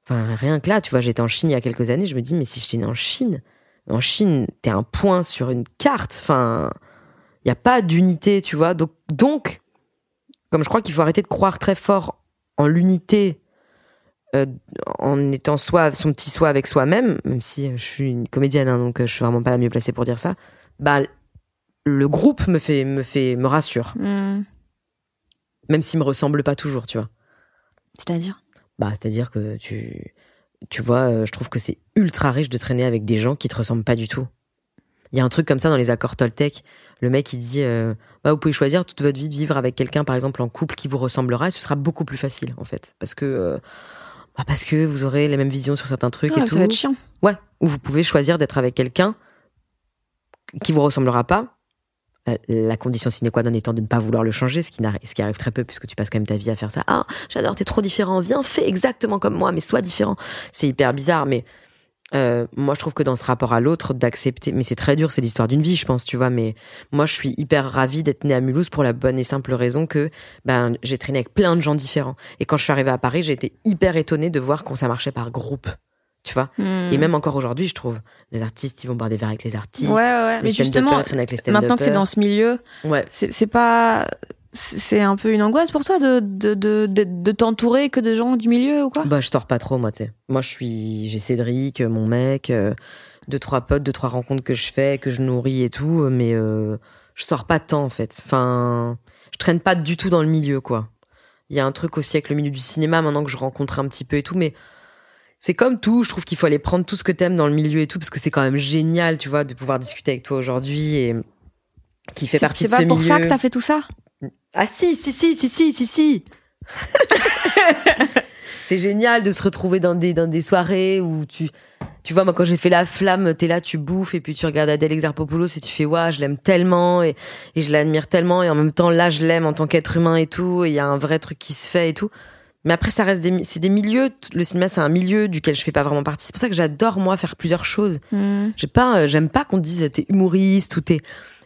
enfin, rien que là, tu vois, j'étais en Chine il y a quelques années, je me dis, mais si j'étais née en Chine, en Chine, t'es un point sur une carte, enfin, il n'y a pas d'unité, tu vois. Donc, donc, comme je crois qu'il faut arrêter de croire très fort en l'unité, euh, en étant soi, son petit soi avec soi-même, même si je suis une comédienne, hein, donc je suis vraiment pas la mieux placée pour dire ça, bah, le groupe me fait, me fait, me rassure mm. Même s'il me ressemble pas toujours, tu vois. C'est-à-dire? Bah, c'est-à-dire que tu, tu vois, euh, je trouve que c'est ultra riche de traîner avec des gens qui te ressemblent pas du tout. Il y a un truc comme ça dans les accords Toltec. Le mec, il dit, euh, bah, vous pouvez choisir toute votre vie de vivre avec quelqu'un, par exemple, en couple qui vous ressemblera, et ce sera beaucoup plus facile, en fait. Parce que, euh, bah, parce que vous aurez les mêmes visions sur certains trucs Ah, et tout. Ça va être chiant. Ouais, ou vous pouvez choisir d'être avec quelqu'un qui vous ressemblera pas. Euh, La condition sine qua non étant de ne pas vouloir le changer, ce qui, arrive très peu puisque tu passes quand même ta vie à faire ça. Ah, j'adore, t'es trop différent, viens, fais exactement comme moi, mais sois différent. C'est hyper bizarre, mais euh, moi je trouve que dans ce rapport à l'autre, d'accepter, mais c'est très dur, c'est l'histoire d'une vie, je pense, tu vois, mais moi je suis hyper ravie d'être née à Mulhouse pour la bonne et simple raison que ben, j'ai traîné avec plein de gens différents. Et quand je suis arrivée à Paris, j'ai été hyper étonnée de voir qu'on ça marchait par groupe, tu vois. Mm. Et même encore aujourd'hui, je trouve, les artistes, ils vont boire des verres avec les artistes. Ouais, ouais. Les Mais justement, avec les maintenant que t'es dans ce milieu, Ouais. c'est c'est pas. C'est un peu une angoisse pour toi de, de, de, de, de t'entourer que de gens du milieu ou quoi? Bah, je sors pas trop, moi, tu sais. Moi, je suis, j'ai Cédric, euh, mon mec, euh, deux, trois potes, deux, trois rencontres que je fais, que je nourris et tout, euh, mais euh, je sors pas temps, en fait. Enfin, je traîne pas du tout dans le milieu, quoi. Il y a un truc aussi avec le milieu du cinéma, maintenant que je rencontre un petit peu et tout, mais c'est comme tout, je trouve qu'il faut aller prendre tout ce que t'aimes dans le milieu et tout, parce que c'est quand même génial, tu vois, de pouvoir discuter avec toi aujourd'hui et qui fait C'est partie c'est de pas ce pour milieu. ça que t'as fait tout ça? Ah si, si, si, si, si, si, si. c'est génial de se retrouver dans des, dans des soirées où tu... Tu vois, moi, quand j'ai fait La Flamme, t'es là, tu bouffes, et puis tu regardes Adèle Exarchopoulos et tu fais, waouh, je l'aime tellement, et, et je l'admire tellement, et en même temps, là, je l'aime en tant qu'être humain et tout, et il y a un vrai truc qui se fait et tout. Mais après, ça reste des, c'est des milieux, le cinéma, c'est un milieu duquel je fais pas vraiment partie. C'est pour ça que j'adore, moi, faire plusieurs choses. Mm. J'ai pas, euh, j'aime pas qu'on dise t'es humoriste ou t'es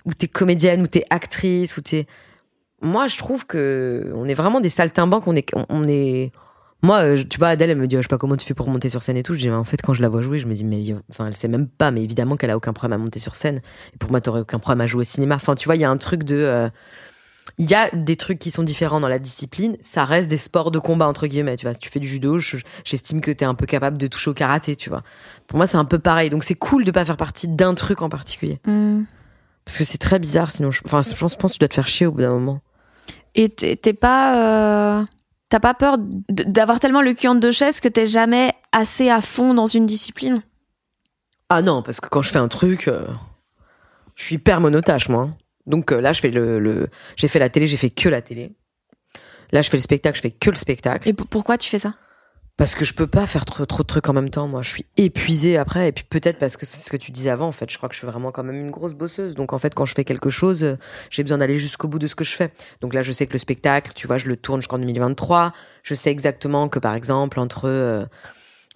ou t'es comédienne ou t'es actrice ou t'es. Moi, je trouve que on est vraiment des saltimbanques. On est, on, on est. Moi, euh, tu vois, Adèle, elle me dit, oh, je sais pas comment tu fais pour monter sur scène et tout. Je dis, en fait, quand je la vois jouer, je me dis, mais enfin, elle sait même pas, mais évidemment qu'elle a aucun problème à monter sur scène. Et pour moi, t'aurais aucun problème à jouer au cinéma. Enfin, tu vois, il y a un truc de. euh, il y a des trucs qui sont différents dans la discipline. Ça reste des sports de combat, entre guillemets. Tu vois, si tu fais du judo, je- j'estime que t'es un peu capable de toucher au karaté, tu vois. Pour moi, c'est un peu pareil. Donc, c'est cool de pas faire partie d'un truc en particulier. Mm. Parce que c'est très bizarre, sinon, je, enfin, je pense, que tu dois te faire chier au bout d'un moment. Et t'es pas. euh, T'as pas peur d'avoir tellement le cul en deux chaises que t'es jamais assez à fond dans une discipline? Ah non, parce que quand je fais un truc, euh, je suis hyper monotache, moi. Donc euh, là, je fais le, le- j'ai fait la télé, j'ai fait que la télé. Là, je fais le spectacle, je fais que le spectacle. Et pourquoi tu fais ça? Parce que je peux pas faire trop, trop de trucs en même temps, moi. Je suis épuisée après. Et puis peut-être parce que c'est ce que tu disais avant, en fait. Je crois que je suis vraiment quand même une grosse bosseuse. Donc en fait, quand je fais quelque chose, euh, j'ai besoin d'aller jusqu'au bout de ce que je fais. Donc là, je sais que le spectacle, tu vois, je le tourne jusqu'en 2023. Je sais exactement que, par exemple, entre... euh,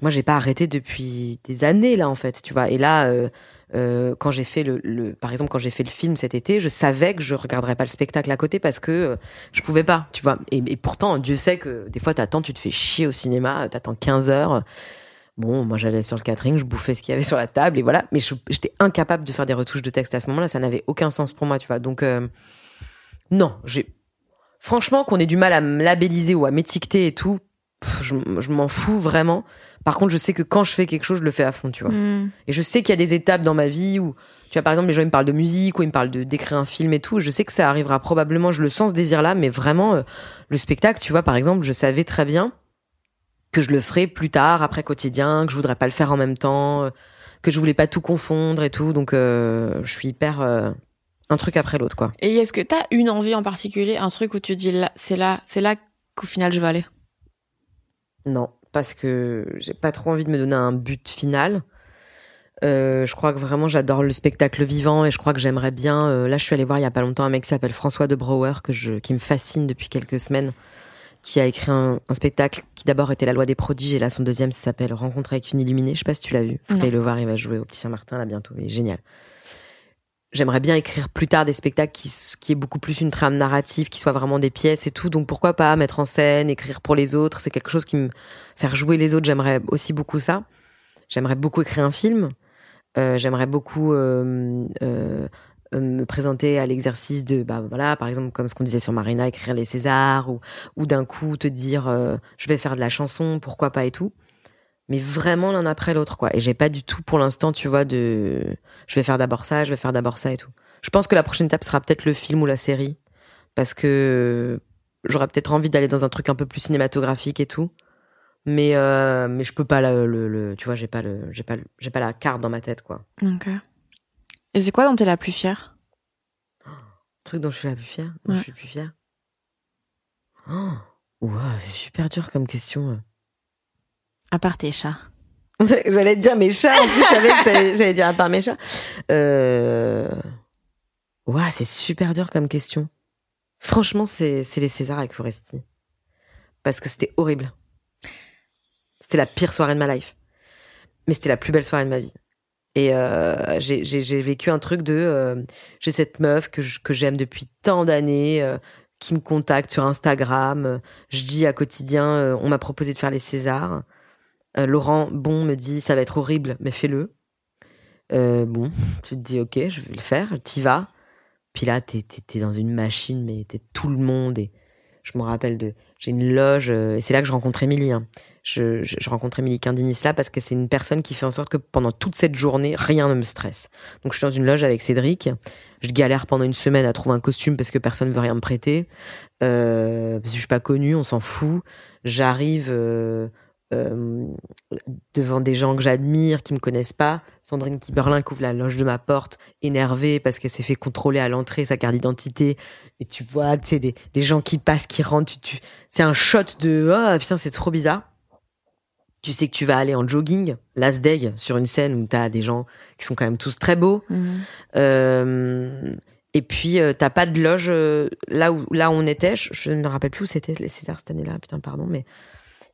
moi, j'ai pas arrêté depuis des années, là, en fait, tu vois. Et là... euh, euh, quand j'ai fait le, le- par exemple quand j'ai fait le film cet été, je savais que je regarderais pas le spectacle à côté parce que euh, je pouvais pas, tu vois. Et, et pourtant, Dieu sait que des fois t'attends, tu te fais chier au cinéma, t'attends 15 heures. Bon, moi j'allais sur le catering, je bouffais ce qu'il y avait sur la table et voilà. Mais j'étais incapable de faire des retouches de texte à ce moment-là, ça n'avait aucun sens pour moi, tu vois. Donc euh, non, j'ai franchement qu'on ait du mal à me labelliser ou à m'étiqueter et tout, pff, je, je m'en fous vraiment. Par contre, je sais que quand je fais quelque chose, je le fais à fond, tu vois. Hmm. Et je sais qu'il y a des étapes dans ma vie où, tu vois, par exemple, les gens ils me parlent de musique ou ils me parlent de d'écrire un film et tout. Je sais que ça arrivera probablement. Je le sens ce désir-là, mais vraiment euh, le spectacle, tu vois, par exemple, je savais très bien que je le ferais plus tard, après quotidien, que je voudrais pas le faire en même temps, euh, que je voulais pas tout confondre et tout. Donc, euh, je suis hyper euh, un truc après l'autre, quoi. Et est-ce que t'as une envie en particulier, un truc où tu dis là, c'est là, c'est là qu'au final je vais aller? Non, parce que j'ai pas trop envie de me donner un but final. Euh, je crois que vraiment j'adore le spectacle vivant et je crois que j'aimerais bien. euh, là, je suis allée voir il y a pas longtemps un mec qui s'appelle François de Brouwer que je, qui me fascine depuis quelques semaines, qui a écrit un, un spectacle qui d'abord était La Loi des prodiges et là son deuxième s'appelle Rencontre avec une illuminée. Je sais pas si tu l'as vu. Faut aller le voir. Il va jouer au Petit Saint-Martin là bientôt. Il est génial. J'aimerais bien écrire plus tard des spectacles qui, qui aient beaucoup plus une trame narrative, qui soient vraiment des pièces et tout. Donc pourquoi pas mettre en scène, écrire pour les autres. C'est quelque chose qui me faire jouer les autres. J'aimerais aussi beaucoup ça. J'aimerais beaucoup écrire un film. Euh, j'aimerais beaucoup euh, euh, euh, me présenter à l'exercice de, bah voilà, par exemple comme ce qu'on disait sur Marina, écrire les Césars ou, ou d'un coup te dire, euh, je vais faire de la chanson, pourquoi pas et tout. Mais vraiment l'un après l'autre quoi. Et j'ai pas du tout pour l'instant, tu vois, de, je vais faire d'abord ça, je vais faire d'abord ça et tout. Je pense que la prochaine étape sera peut-être le film ou la série, parce que j'aurais peut-être envie d'aller dans un truc un peu plus cinématographique et tout. Mais euh, mais je peux pas le, le, le- tu vois, j'ai pas le, j'ai pas, le- j'ai pas la carte dans ma tête quoi. Ok. Et c'est quoi dont t'es la plus fière? Truc dont je suis la plus fière? Dont Ouais. je suis plus fière? Oh, ouah, c'est super dur comme question À part tes chats. j'allais te dire mes chats en plus j'allais dire à part mes chats. Euh... ouah, c'est super dur comme question. Franchement c'est les Césars avec Foresti. Parce que c'était horrible. C'était la pire soirée de ma life. Mais c'était la plus belle soirée de ma vie. Et euh, j'ai vécu un truc de euh, j'ai cette meuf que j'aime depuis tant d'années euh, qui me contacte sur Instagram. Je dis à quotidien on m'a proposé de faire les Césars Euh, Laurent Bon me dit ça va être horrible mais fais-le. Euh, bon tu te dis ok je vais le faire t'y vas. Puis là t'es dans une machine mais t'es tout le monde et je me rappelle de j'ai une loge euh, et c'est là que je rencontre Émilie hein. je, je, rencontre Émilie Quindinis là parce que c'est une personne qui fait en sorte que pendant toute cette journée rien ne me stresse. Donc je suis dans une loge avec Cédric. Je galère pendant une semaine à trouver un costume parce que personne veut rien me prêter. Parce que je suis pas connue on s'en fout. J'arrive euh, devant des gens que j'admire, qui me connaissent pas. Sandrine Kiberlin qui ouvre la loge de ma porte, énervée parce qu'elle s'est fait contrôler à l'entrée sa carte d'identité. Et tu vois, tu sais, des, des gens qui passent, qui rentrent. Tu, tu... C'est un shot de oh putain, c'est trop bizarre. Tu sais que tu vas aller en jogging, l'Asdeg, sur une scène où t'as des gens qui sont quand même tous très beaux. Euh, et puis euh, t'as pas de loge euh, là où là où on était. Je, je ne me rappelle plus où c'était les Césars cette année-là. Putain, pardon, mais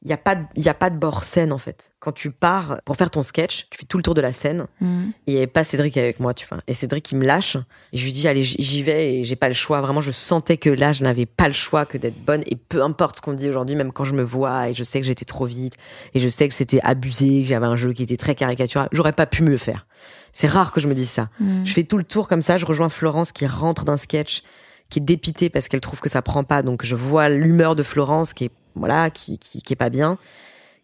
il y a pas de- y a pas de bord scène en fait. Quand tu pars pour faire ton sketch, tu fais tout le tour de la scène. Et il y avait pas Cédric avec moi, tu vois. Et Cédric il me lâche et je lui dis allez j'y vais et j'ai pas le choix. Vraiment, je sentais que là je n'avais pas le choix que d'être bonne et peu importe ce qu'on dit aujourd'hui, même quand je me vois et je sais que j'étais trop vite et je sais que c'était abusé, que j'avais un jeu qui était très caricatural, j'aurais pas pu le faire. C'est rare que je me dise ça. Je fais tout le tour comme ça, je rejoins Florence qui rentre d'un sketch, qui est dépitée parce qu'elle trouve que ça prend pas. Donc je vois l'humeur de Florence qui est voilà, qui, qui, qui est pas bien,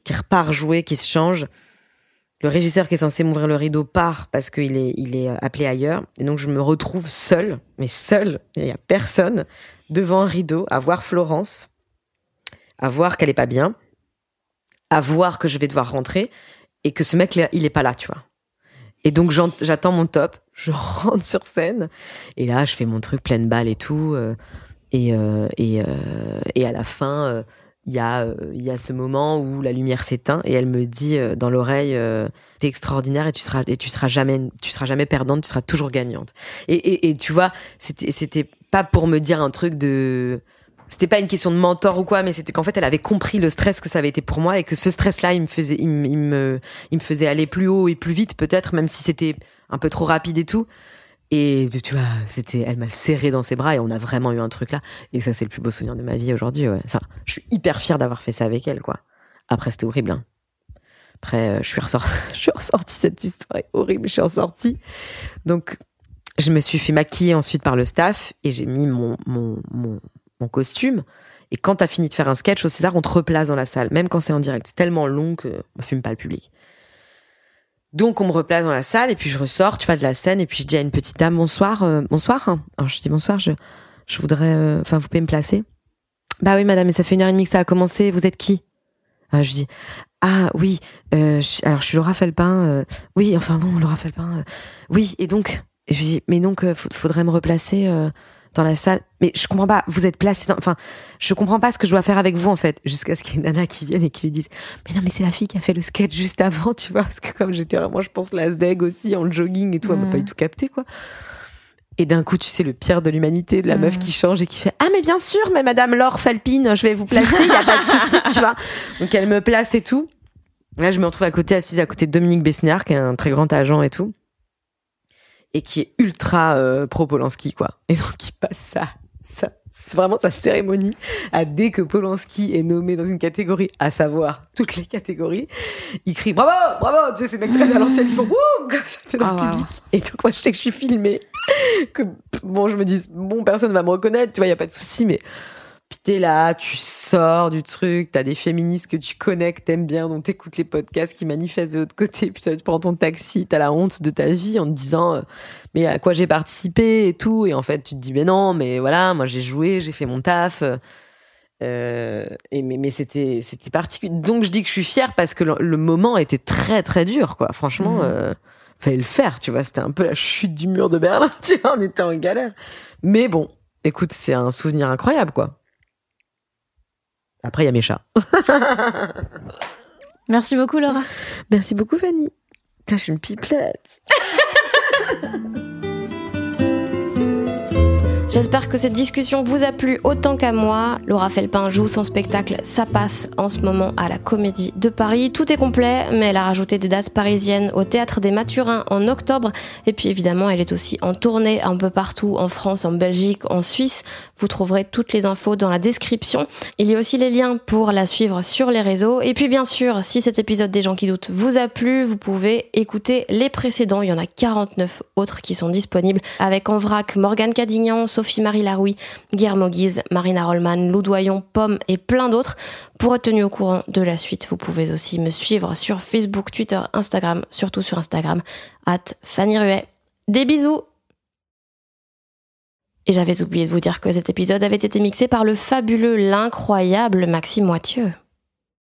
qui repart jouer, qui se change. Le régisseur qui est censé m'ouvrir le rideau part parce qu'il est, il est appelé ailleurs. Et donc, je me retrouve seule, mais seule, il n'y a personne, devant un rideau, à voir Florence, à voir qu'elle est pas bien, à voir que je vais devoir rentrer et que ce mec, il est pas là, tu vois. Et donc, j'attends mon top, je rentre sur scène, et là, je fais mon truc pleine balle et tout. euh, et, euh, et, euh, et à la fin, euh, il y, a, euh, il y a ce moment où la lumière s'éteint et elle me dit euh, dans l'oreille euh, T'es extraordinaire et tu seras, et tu seras, jamais, tu seras jamais perdante, tu seras toujours gagnante. Et, et, et tu vois, c'était c'était pas pour me dire un truc de. C'était pas une question de mentor ou quoi, mais c'était qu'en fait, elle avait compris le stress que ça avait été pour moi et que ce stress-là, il me faisait, il, me- il me, il me faisait aller plus haut et plus vite, peut-être, même si c'était un peu trop rapide et tout. Et tu vois, c'était, elle m'a serré dans ses bras et on a vraiment eu un truc là. Et ça, c'est le plus beau souvenir de ma vie aujourd'hui. Je suis hyper fière d'avoir fait ça avec elle, quoi. Après, c'était horrible. Hein. Après, euh, je suis ressortie, je cette histoire est horrible. Je suis ressortie. Donc, je me suis fait maquiller ensuite par le staff et j'ai mis mon, mon, mon, mon costume. Et quand t'as fini de faire un sketch au César, on te replace dans la salle, même quand c'est en direct. C'est tellement long que on fume pas le public. Donc on me replace dans la salle et puis je ressors, tu vois, de la scène et puis je dis à une petite dame bonsoir, euh, bonsoir. Alors je dis bonsoir, je, voudrais, euh, enfin vous pouvez me placer. Bah oui madame, mais ça fait une heure et demie que ça a commencé. Vous êtes qui? Ah, Je dis ah oui, euh, alors je suis Laura Felpin. oui, enfin bon Laura Felpin. oui et donc je lui dis mais donc faudrait me replacer dans la salle. Mais je comprends pas. Vous êtes placé dans, enfin je comprends pas ce que je dois faire avec vous en fait. Jusqu'à ce qu'il y ait une nana qui vienne et qui lui dise mais non, mais c'est la fille qui a fait le sketch juste avant, tu vois. Parce que comme j'étais vraiment, je pense, la SDEG aussi, en jogging et tout, elle m'a pas du tout capté, quoi. Et d'un coup, tu sais, le pire de l'humanité, de la meuf qui change et qui fait Ah, mais bien sûr, mais Madame Laure Felpine, je vais vous placer, il y a pas de souci, tu vois. Donc elle me place et tout. Là, je me retrouve à côté, assise à côté de Dominique Besniard, qui est un très grand agent et tout. Et qui est ultra euh, pro Polanski, quoi. Et donc, il passe ça, ça, c'est vraiment sa cérémonie à dès que Polanski est nommé dans une catégorie, à savoir toutes les catégories, il crie bravo, bravo, tu sais, ces mecs très à l'ancienne, ils font wouh, comme ça, t'es dans Ah, le wow. public. Et donc, moi, je sais que je suis filmée, que bon, je me dis, bon, personne va me reconnaître, tu vois, y a pas de souci, mais puis t'es là, tu sors du truc, t'as des féministes que tu connais, que t'aimes bien, dont t'écoutes les podcasts qui manifestent de l'autre côté, puis tu prends ton taxi, t'as la honte de ta vie en te disant, euh, mais à quoi j'ai participé et tout, et en fait, tu te dis, mais non, mais voilà, moi j'ai joué, j'ai fait mon taf, euh, et mais, mais c'était c'était particulier. Donc je dis que je suis fière parce que le, le moment était très très dur, quoi. Franchement, Mhm. euh, fallait le faire, tu vois. C'était un peu la chute du mur de Berlin, tu vois. On était en galère. Mais bon, écoute, c'est un souvenir incroyable, quoi. Après, il y a mes chats. Merci beaucoup, Laura. Merci beaucoup, Fanny. Putain, je suis une pipelette. J'espère que cette discussion vous a plu autant qu'à moi. Laura Felpin joue son spectacle Ça passe en ce moment à la Comédie de Paris. Tout est complet, mais elle a rajouté des dates parisiennes au Théâtre des Mathurins en octobre. Et puis évidemment, elle est aussi en tournée un peu partout en France, en Belgique, en Suisse. Vous trouverez toutes les infos dans la description. Il y a aussi les liens pour la suivre sur les réseaux. Et puis bien sûr, si cet épisode des gens qui doutent vous a plu, vous pouvez écouter les précédents. Il y en a 49 autres qui sont disponibles avec en vrac Morgane Cadignan, Sophie-Marie Larouille, Guillermo Guise, Marina Rollman, Lou Doyon, Pomme et plein d'autres. Pour être tenu au courant de la suite, vous pouvez aussi me suivre sur Facebook, Twitter, Instagram, surtout sur Instagram, at Fanny Ruet. Des bisous Et j'avais oublié de vous dire que cet épisode avait été mixé par le fabuleux, l'incroyable Maxime Moitieu.